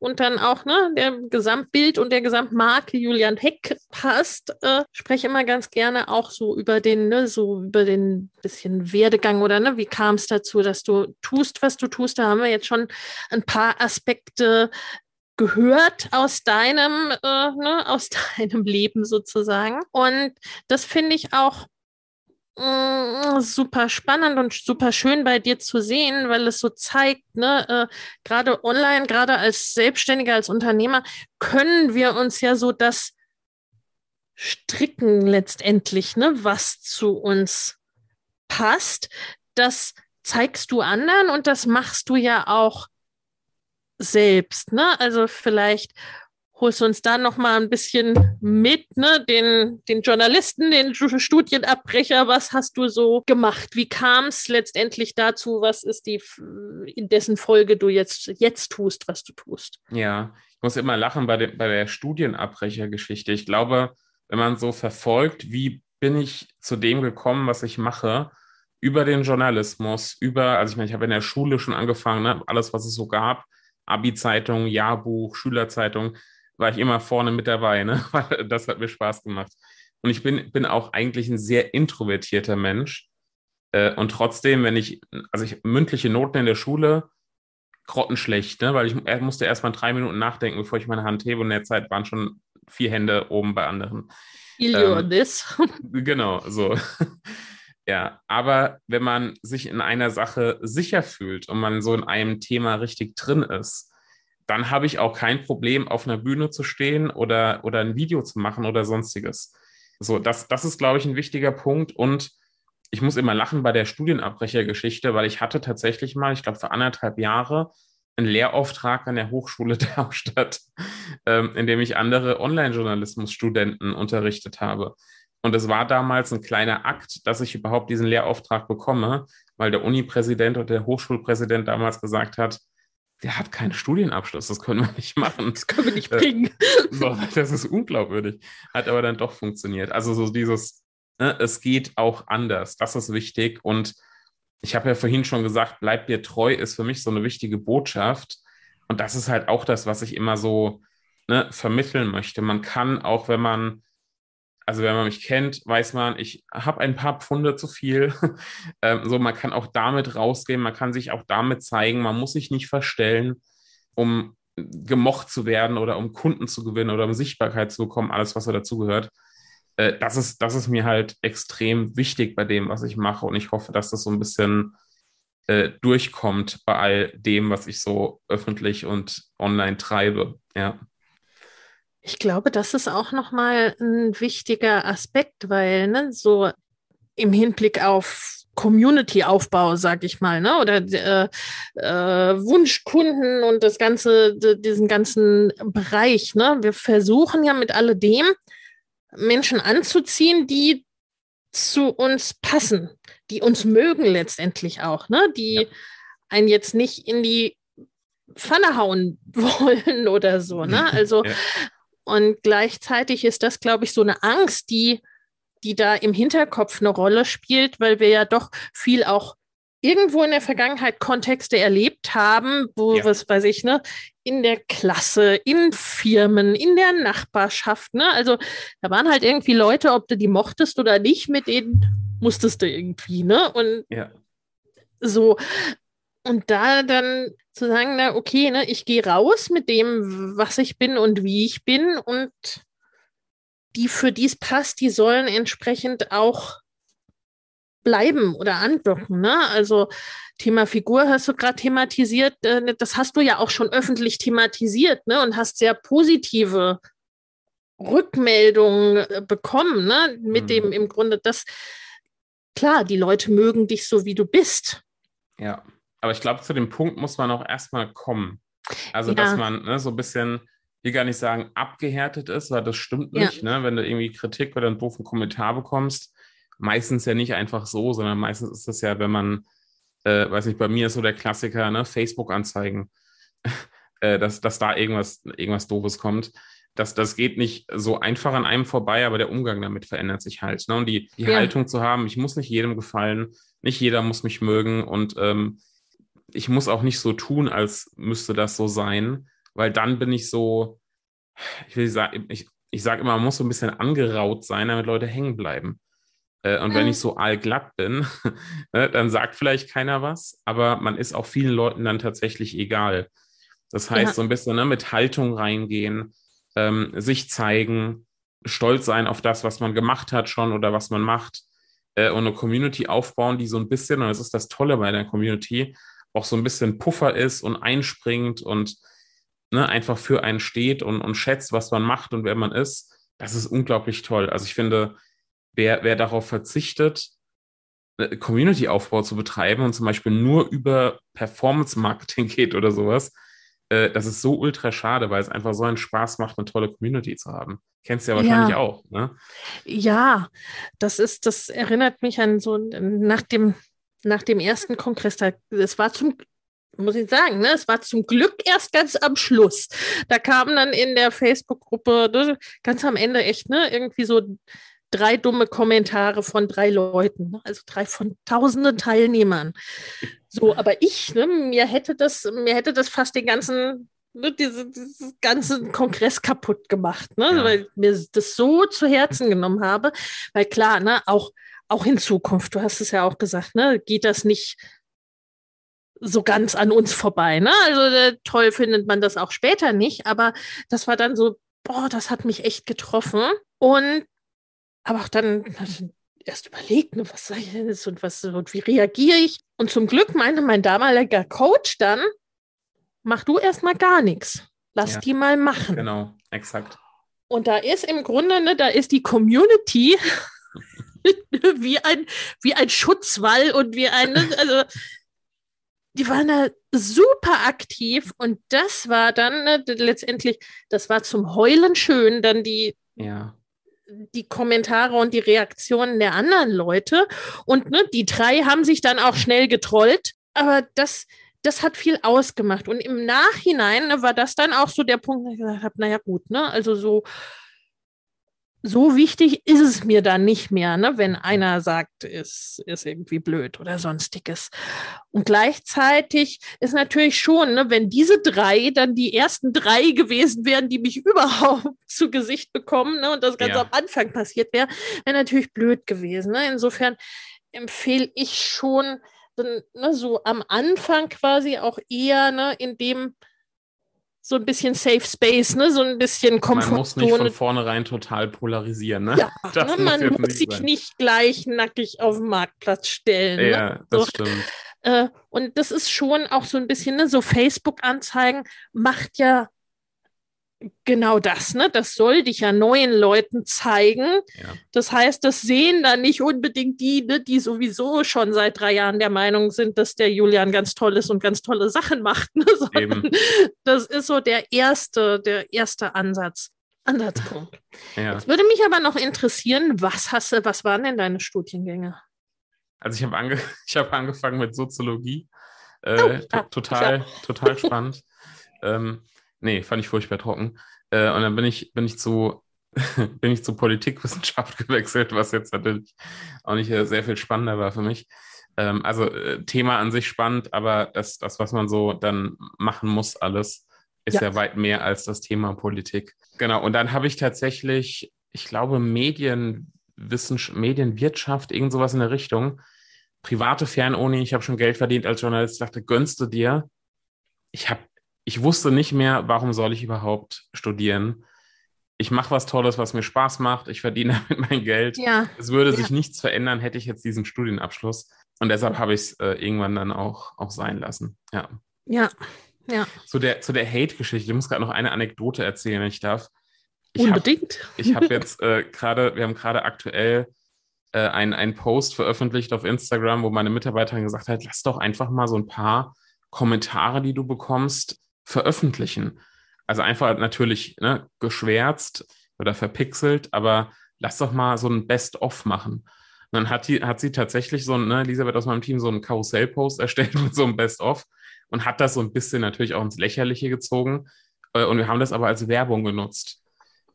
und dann auch ne, der Gesamtbild und der Gesamtmarke Julian Heck passt, äh, spreche immer ganz gerne auch so über den, ne, so über den bisschen Werdegang oder ne, wie kam es dazu, dass du tust, was du tust. Da haben wir jetzt schon ein paar Aspekte gehört aus deinem, äh, ne, aus deinem Leben sozusagen. Und das finde ich auch super spannend und super schön bei dir zu sehen, weil es so zeigt, ne, äh, gerade online, gerade als Selbstständiger, als Unternehmer, können wir uns ja so das stricken letztendlich, ne, was zu uns passt. Das zeigst du anderen und das machst du ja auch selbst, ne? Also vielleicht holst du uns da noch mal ein bisschen mit, ne? Den, den Journalisten, den Studienabbrecher, was hast du so gemacht? Wie kam es letztendlich dazu? Was ist die, in dessen Folge du jetzt, jetzt tust, was du tust? Ja, ich muss immer lachen bei, de, bei der Studienabbrechergeschichte. Ich glaube, wenn man so verfolgt, wie bin ich zu dem gekommen, was ich mache, über den Journalismus, über, also ich meine, ich habe in der Schule schon angefangen, ne? alles, was es so gab, Abi-Zeitung, Jahrbuch, Schülerzeitung, war ich immer vorne mit dabei, ne? das hat mir Spaß gemacht. Und ich bin, bin auch eigentlich ein sehr introvertierter Mensch. Äh, und trotzdem, wenn ich, also ich mündliche Noten in der Schule, grottenschlecht, ne? weil ich er musste erst mal drei Minuten nachdenken, bevor ich meine Hand hebe. Und in der Zeit waren schon vier Hände oben bei anderen. Ähm, this. genau, so. ja, aber wenn man sich in einer Sache sicher fühlt und man so in einem Thema richtig drin ist, dann habe ich auch kein Problem, auf einer Bühne zu stehen oder, oder ein Video zu machen oder sonstiges. So, das, das ist, glaube ich, ein wichtiger Punkt. Und ich muss immer lachen bei der Studienabbrechergeschichte, weil ich hatte tatsächlich mal, ich glaube, für anderthalb Jahre einen Lehrauftrag an der Hochschule Darmstadt, ähm, in dem ich andere Online-Journalismus-Studenten unterrichtet habe. Und es war damals ein kleiner Akt, dass ich überhaupt diesen Lehrauftrag bekomme, weil der Uni-Präsident und der Hochschulpräsident damals gesagt hat, der hat keinen Studienabschluss, das können wir nicht machen. Das können wir nicht bringen. so, das ist unglaubwürdig. Hat aber dann doch funktioniert. Also so dieses, ne, es geht auch anders, das ist wichtig. Und ich habe ja vorhin schon gesagt, bleib dir treu ist für mich so eine wichtige Botschaft. Und das ist halt auch das, was ich immer so ne, vermitteln möchte. Man kann auch, wenn man also wenn man mich kennt, weiß man, ich habe ein paar Pfunde zu viel. ähm, so, man kann auch damit rausgehen, man kann sich auch damit zeigen, man muss sich nicht verstellen, um gemocht zu werden oder um Kunden zu gewinnen oder um Sichtbarkeit zu bekommen, alles, was da dazugehört. Äh, das, ist, das ist mir halt extrem wichtig bei dem, was ich mache. Und ich hoffe, dass das so ein bisschen äh, durchkommt bei all dem, was ich so öffentlich und online treibe. Ja. Ich glaube, das ist auch nochmal ein wichtiger Aspekt, weil ne, so im Hinblick auf Community-Aufbau, sag ich mal, ne? oder äh, äh, Wunschkunden und das ganze, diesen ganzen Bereich. Ne? Wir versuchen ja mit alledem Menschen anzuziehen, die zu uns passen, die uns mögen letztendlich auch, ne? die ja. einen jetzt nicht in die Pfanne hauen wollen oder so. Ne? Also ja. Und gleichzeitig ist das, glaube ich, so eine Angst, die die da im Hinterkopf eine Rolle spielt, weil wir ja doch viel auch irgendwo in der Vergangenheit Kontexte erlebt haben, wo, ja. was weiß ich, ne, in der Klasse, in Firmen, in der Nachbarschaft, ne? Also da waren halt irgendwie Leute, ob du die mochtest oder nicht, mit denen musstest du irgendwie, ne? Und ja. so. Und da dann zu sagen, na, okay, ne, ich gehe raus mit dem, was ich bin und wie ich bin und die für dies passt, die sollen entsprechend auch bleiben oder andocken. Ne? Also Thema Figur hast du gerade thematisiert, äh, das hast du ja auch schon öffentlich thematisiert ne? und hast sehr positive Rückmeldungen äh, bekommen, ne? mit mhm. dem im Grunde das, klar, die Leute mögen dich so, wie du bist. Ja, aber ich glaube, zu dem Punkt muss man auch erstmal kommen. Also, ja. dass man ne, so ein bisschen will gar nicht sagen, abgehärtet ist, weil das stimmt nicht. Ja. Ne? Wenn du irgendwie Kritik oder einen doofen Kommentar bekommst, meistens ja nicht einfach so, sondern meistens ist das ja, wenn man, äh, weiß nicht, bei mir ist so der Klassiker, ne, Facebook-Anzeigen, äh, dass, dass da irgendwas, irgendwas Doofes kommt. Das, das geht nicht so einfach an einem vorbei, aber der Umgang damit verändert sich halt. Ne? Und die, die ja. Haltung zu haben, ich muss nicht jedem gefallen, nicht jeder muss mich mögen und ähm, ich muss auch nicht so tun, als müsste das so sein, weil dann bin ich so, ich will sagen, ich, ich sage immer, man muss so ein bisschen angeraut sein, damit Leute hängen bleiben. Äh, und wenn ich so allglatt bin, ne, dann sagt vielleicht keiner was, aber man ist auch vielen Leuten dann tatsächlich egal. Das heißt, ja. so ein bisschen ne, mit Haltung reingehen, ähm, sich zeigen, stolz sein auf das, was man gemacht hat schon oder was man macht äh, und eine Community aufbauen, die so ein bisschen, und das ist das Tolle bei der Community, auch so ein bisschen Puffer ist und einspringt und ne, einfach für einen steht und, und schätzt, was man macht und wer man ist, das ist unglaublich toll. Also ich finde, wer, wer darauf verzichtet, äh, Community-Aufbau zu betreiben und zum Beispiel nur über Performance-Marketing geht oder sowas, äh, das ist so ultra schade, weil es einfach so einen Spaß macht, eine tolle Community zu haben. Kennst du ja wahrscheinlich ja. auch, ne? Ja, das ist, das erinnert mich an so nach dem, nach dem ersten Kongress, das war zum muss ich sagen, ne? es war zum Glück erst ganz am Schluss. Da kamen dann in der Facebook-Gruppe ne, ganz am Ende echt, ne, irgendwie so drei dumme Kommentare von drei Leuten, ne? also drei von tausenden Teilnehmern. So, aber ich, ne, mir hätte das, mir hätte das fast den ganzen, ne, diese, diesen ganzen Kongress kaputt gemacht, ne? Ja. weil mir das so zu Herzen genommen habe. Weil klar, ne, auch, auch in Zukunft, du hast es ja auch gesagt, ne, geht das nicht so ganz an uns vorbei. Ne? Also äh, toll findet man das auch später nicht, aber das war dann so, boah, das hat mich echt getroffen. Und aber auch dann erst überlegt, ne, was sage ich denn jetzt und was und wie reagiere ich? Und zum Glück meinte mein damaliger Coach dann, mach du erstmal gar nichts. Lass ja, die mal machen. Genau, exakt. Und da ist im Grunde, ne, da ist die Community wie ein, wie ein Schutzwall und wie ein, ne, also die waren da super aktiv und das war dann ne, letztendlich, das war zum Heulen schön, dann die, ja. die Kommentare und die Reaktionen der anderen Leute. Und ne, die drei haben sich dann auch schnell getrollt, aber das, das hat viel ausgemacht. Und im Nachhinein ne, war das dann auch so der Punkt, wo ich gesagt habe, naja gut, ne, also so so wichtig ist es mir dann nicht mehr, ne, wenn einer sagt, ist, ist irgendwie blöd oder sonstiges. Und gleichzeitig ist natürlich schon, ne, wenn diese drei dann die ersten drei gewesen wären, die mich überhaupt zu Gesicht bekommen, ne, und das Ganze ja. am Anfang passiert wäre, wäre natürlich blöd gewesen. Ne? Insofern empfehle ich schon, ne, so am Anfang quasi auch eher ne, in dem so ein bisschen Safe Space, ne? so ein bisschen Komfortzone. Man muss nicht von vornherein total polarisieren. Ne? Ja, ne? man muss sich sein. nicht gleich nackig auf den Marktplatz stellen. Ne? Ja, ne? das so. stimmt. Äh, und das ist schon auch so ein bisschen, ne? so Facebook-Anzeigen macht ja Genau das, ne? Das soll dich ja neuen Leuten zeigen. Ja. Das heißt, das sehen dann nicht unbedingt die, ne, die sowieso schon seit drei Jahren der Meinung sind, dass der Julian ganz toll ist und ganz tolle Sachen macht. Ne? Das ist so der erste, der erste Ansatz. Ansatzpunkt. Ja. Jetzt würde mich aber noch interessieren, was hast du, was waren denn deine Studiengänge? Also ich habe ange hab angefangen mit Soziologie. Äh, oh, ah, total, total spannend. ähm, nee, fand ich furchtbar trocken. Äh, und dann bin ich, bin ich zu, bin ich zu Politikwissenschaft gewechselt, was jetzt natürlich auch nicht äh, sehr viel spannender war für mich. Ähm, also äh, Thema an sich spannend, aber das, das, was man so dann machen muss, alles, ist ja. ja weit mehr als das Thema Politik. Genau, und dann habe ich tatsächlich, ich glaube, Medienwissenschaft, Medienwirtschaft, irgend sowas in der Richtung. Private Fernuni, ich habe schon Geld verdient als Journalist, ich dachte, gönnst du dir? Ich habe, ich wusste nicht mehr, warum soll ich überhaupt studieren? Ich mache was Tolles, was mir Spaß macht, ich verdiene damit mein Geld. Ja. Es würde ja. sich nichts verändern, hätte ich jetzt diesen Studienabschluss. Und deshalb habe ich es äh, irgendwann dann auch, auch sein lassen. Ja. Ja, ja. Zu der, zu der Hate-Geschichte, ich muss gerade noch eine Anekdote erzählen, wenn ich darf. Ich Unbedingt. Hab, ich habe jetzt äh, gerade, wir haben gerade aktuell äh, einen Post veröffentlicht auf Instagram, wo meine Mitarbeiterin gesagt hat, lass doch einfach mal so ein paar Kommentare, die du bekommst, veröffentlichen. Also einfach natürlich ne, geschwärzt oder verpixelt, aber lass doch mal so ein Best-of machen. Und dann hat, die, hat sie tatsächlich so ne, Elisabeth aus meinem Team, so einen Karussell-Post erstellt mit so einem Best-of und hat das so ein bisschen natürlich auch ins Lächerliche gezogen. Äh, und wir haben das aber als Werbung genutzt.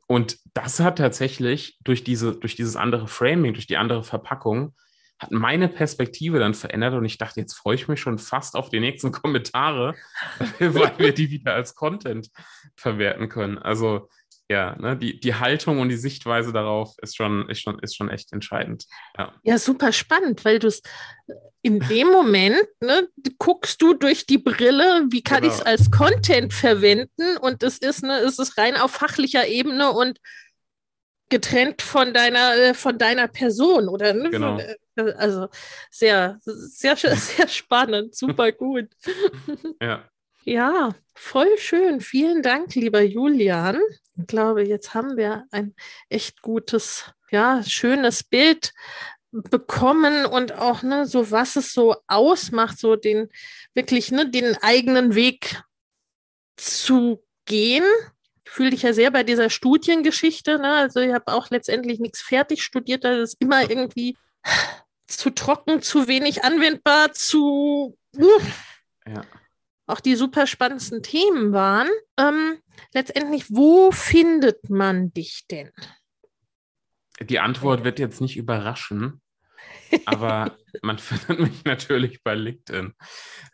Und das hat tatsächlich durch, diese, durch dieses andere Framing, durch die andere Verpackung, hat meine Perspektive dann verändert und ich dachte, jetzt freue ich mich schon fast auf die nächsten Kommentare, weil wir die wieder als Content verwerten können. Also ja, ne, die, die Haltung und die Sichtweise darauf ist schon, ist schon, ist schon echt entscheidend. Ja, ja super spannend, weil du es in dem Moment ne, guckst du durch die Brille, wie kann genau. ich es als Content verwenden und es ist, ne, es ist rein auf fachlicher Ebene und getrennt von deiner, äh, von deiner Person, oder? Ne? Genau. Äh, also sehr, sehr, sehr spannend, super gut. ja. Ja, voll schön. Vielen Dank, lieber Julian. Ich glaube, jetzt haben wir ein echt gutes, ja, schönes Bild bekommen und auch, ne, so was es so ausmacht, so den wirklich, ne, den eigenen Weg zu gehen. Ich fühle dich ja sehr bei dieser Studiengeschichte, ne? Also ich habe auch letztendlich nichts fertig studiert, das ist immer irgendwie zu trocken, zu wenig anwendbar, zu uh, ja auch die super spannendsten Themen waren. Ähm, letztendlich, wo findet man dich denn? Die Antwort wird jetzt nicht überraschen, aber man findet mich natürlich bei LinkedIn.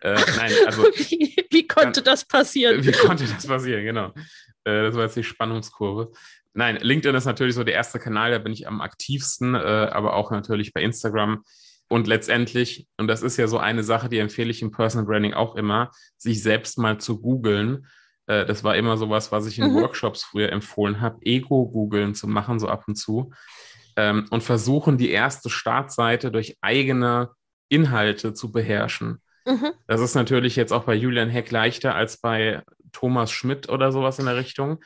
Äh, nein, also, wie, wie, konnte das passieren? Wie konnte das passieren, genau. Äh, das war jetzt die Spannungskurve. Nein, LinkedIn ist natürlich so der erste Kanal, da bin ich am aktivsten, äh, aber auch natürlich bei Instagram und letztendlich, und das ist ja so eine Sache, die empfehle ich im Personal Branding auch immer, sich selbst mal zu googeln. Äh, das war immer sowas, was ich in mhm. Workshops früher empfohlen habe, Ego-Googeln zu machen, so ab und zu. Ähm, und versuchen, die erste Startseite durch eigene Inhalte zu beherrschen. Mhm. Das ist natürlich jetzt auch bei Julian Heck leichter als bei Thomas Schmidt oder sowas in der Richtung.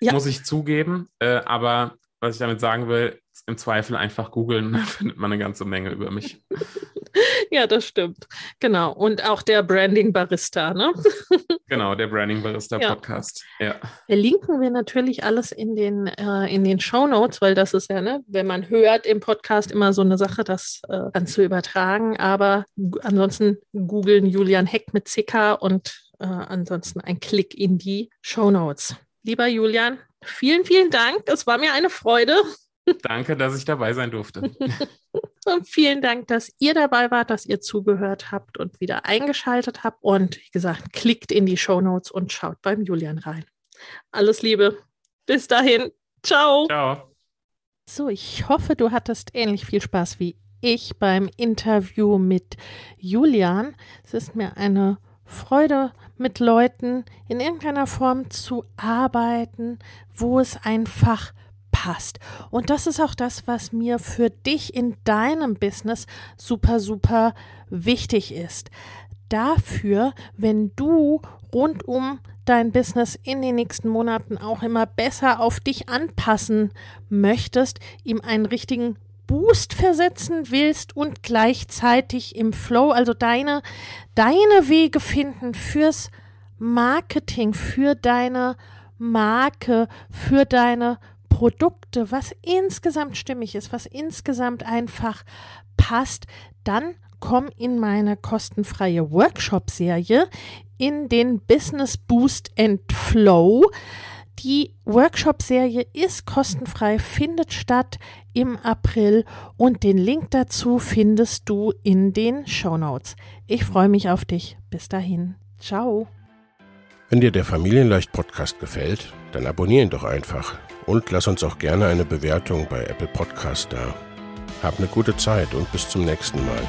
Ja. Muss ich zugeben. Äh, aber was ich damit sagen will, im Zweifel einfach googeln, da findet man eine ganze Menge über mich. ja, das stimmt. Genau. Und auch der Branding Barista, ne? genau, der Branding Barista ja. Podcast. Ja. Verlinken wir natürlich alles in den, äh, in den Show Notes, weil das ist ja, ne, wenn man hört im Podcast immer so eine Sache, das äh, dann zu übertragen. Aber ansonsten googeln Julian Heck mit CK und äh, ansonsten ein Klick in die Show Notes. Lieber Julian, vielen, vielen Dank. Es war mir eine Freude. Danke, dass ich dabei sein durfte. und vielen Dank, dass ihr dabei wart, dass ihr zugehört habt und wieder eingeschaltet habt. Und wie gesagt, klickt in die Show Notes und schaut beim Julian rein. Alles Liebe. Bis dahin. Ciao. Ciao. So, ich hoffe, du hattest ähnlich viel Spaß wie ich beim Interview mit Julian. Es ist mir eine Freude, mit Leuten in irgendeiner Form zu arbeiten, wo es einfach passt. Und das ist auch das, was mir für dich in deinem Business super, super wichtig ist. Dafür, wenn du rund um dein Business in den nächsten Monaten auch immer besser auf dich anpassen möchtest, ihm einen richtigen Boost versetzen willst und gleichzeitig im Flow, also deine, deine Wege finden fürs Marketing, für deine Marke, für deine Produkte, was insgesamt stimmig ist, was insgesamt einfach passt, dann komm in meine kostenfreie Workshop-Serie in den Business Boost and Flow. Die Workshop-Serie ist kostenfrei, findet statt im April und den Link dazu findest du in den Show Notes. Ich freue mich auf dich. Bis dahin. Ciao. Wenn dir der Familienleicht Podcast gefällt, dann abonniere ihn doch einfach und lass uns auch gerne eine Bewertung bei Apple Podcast da. Hab eine gute Zeit und bis zum nächsten Mal.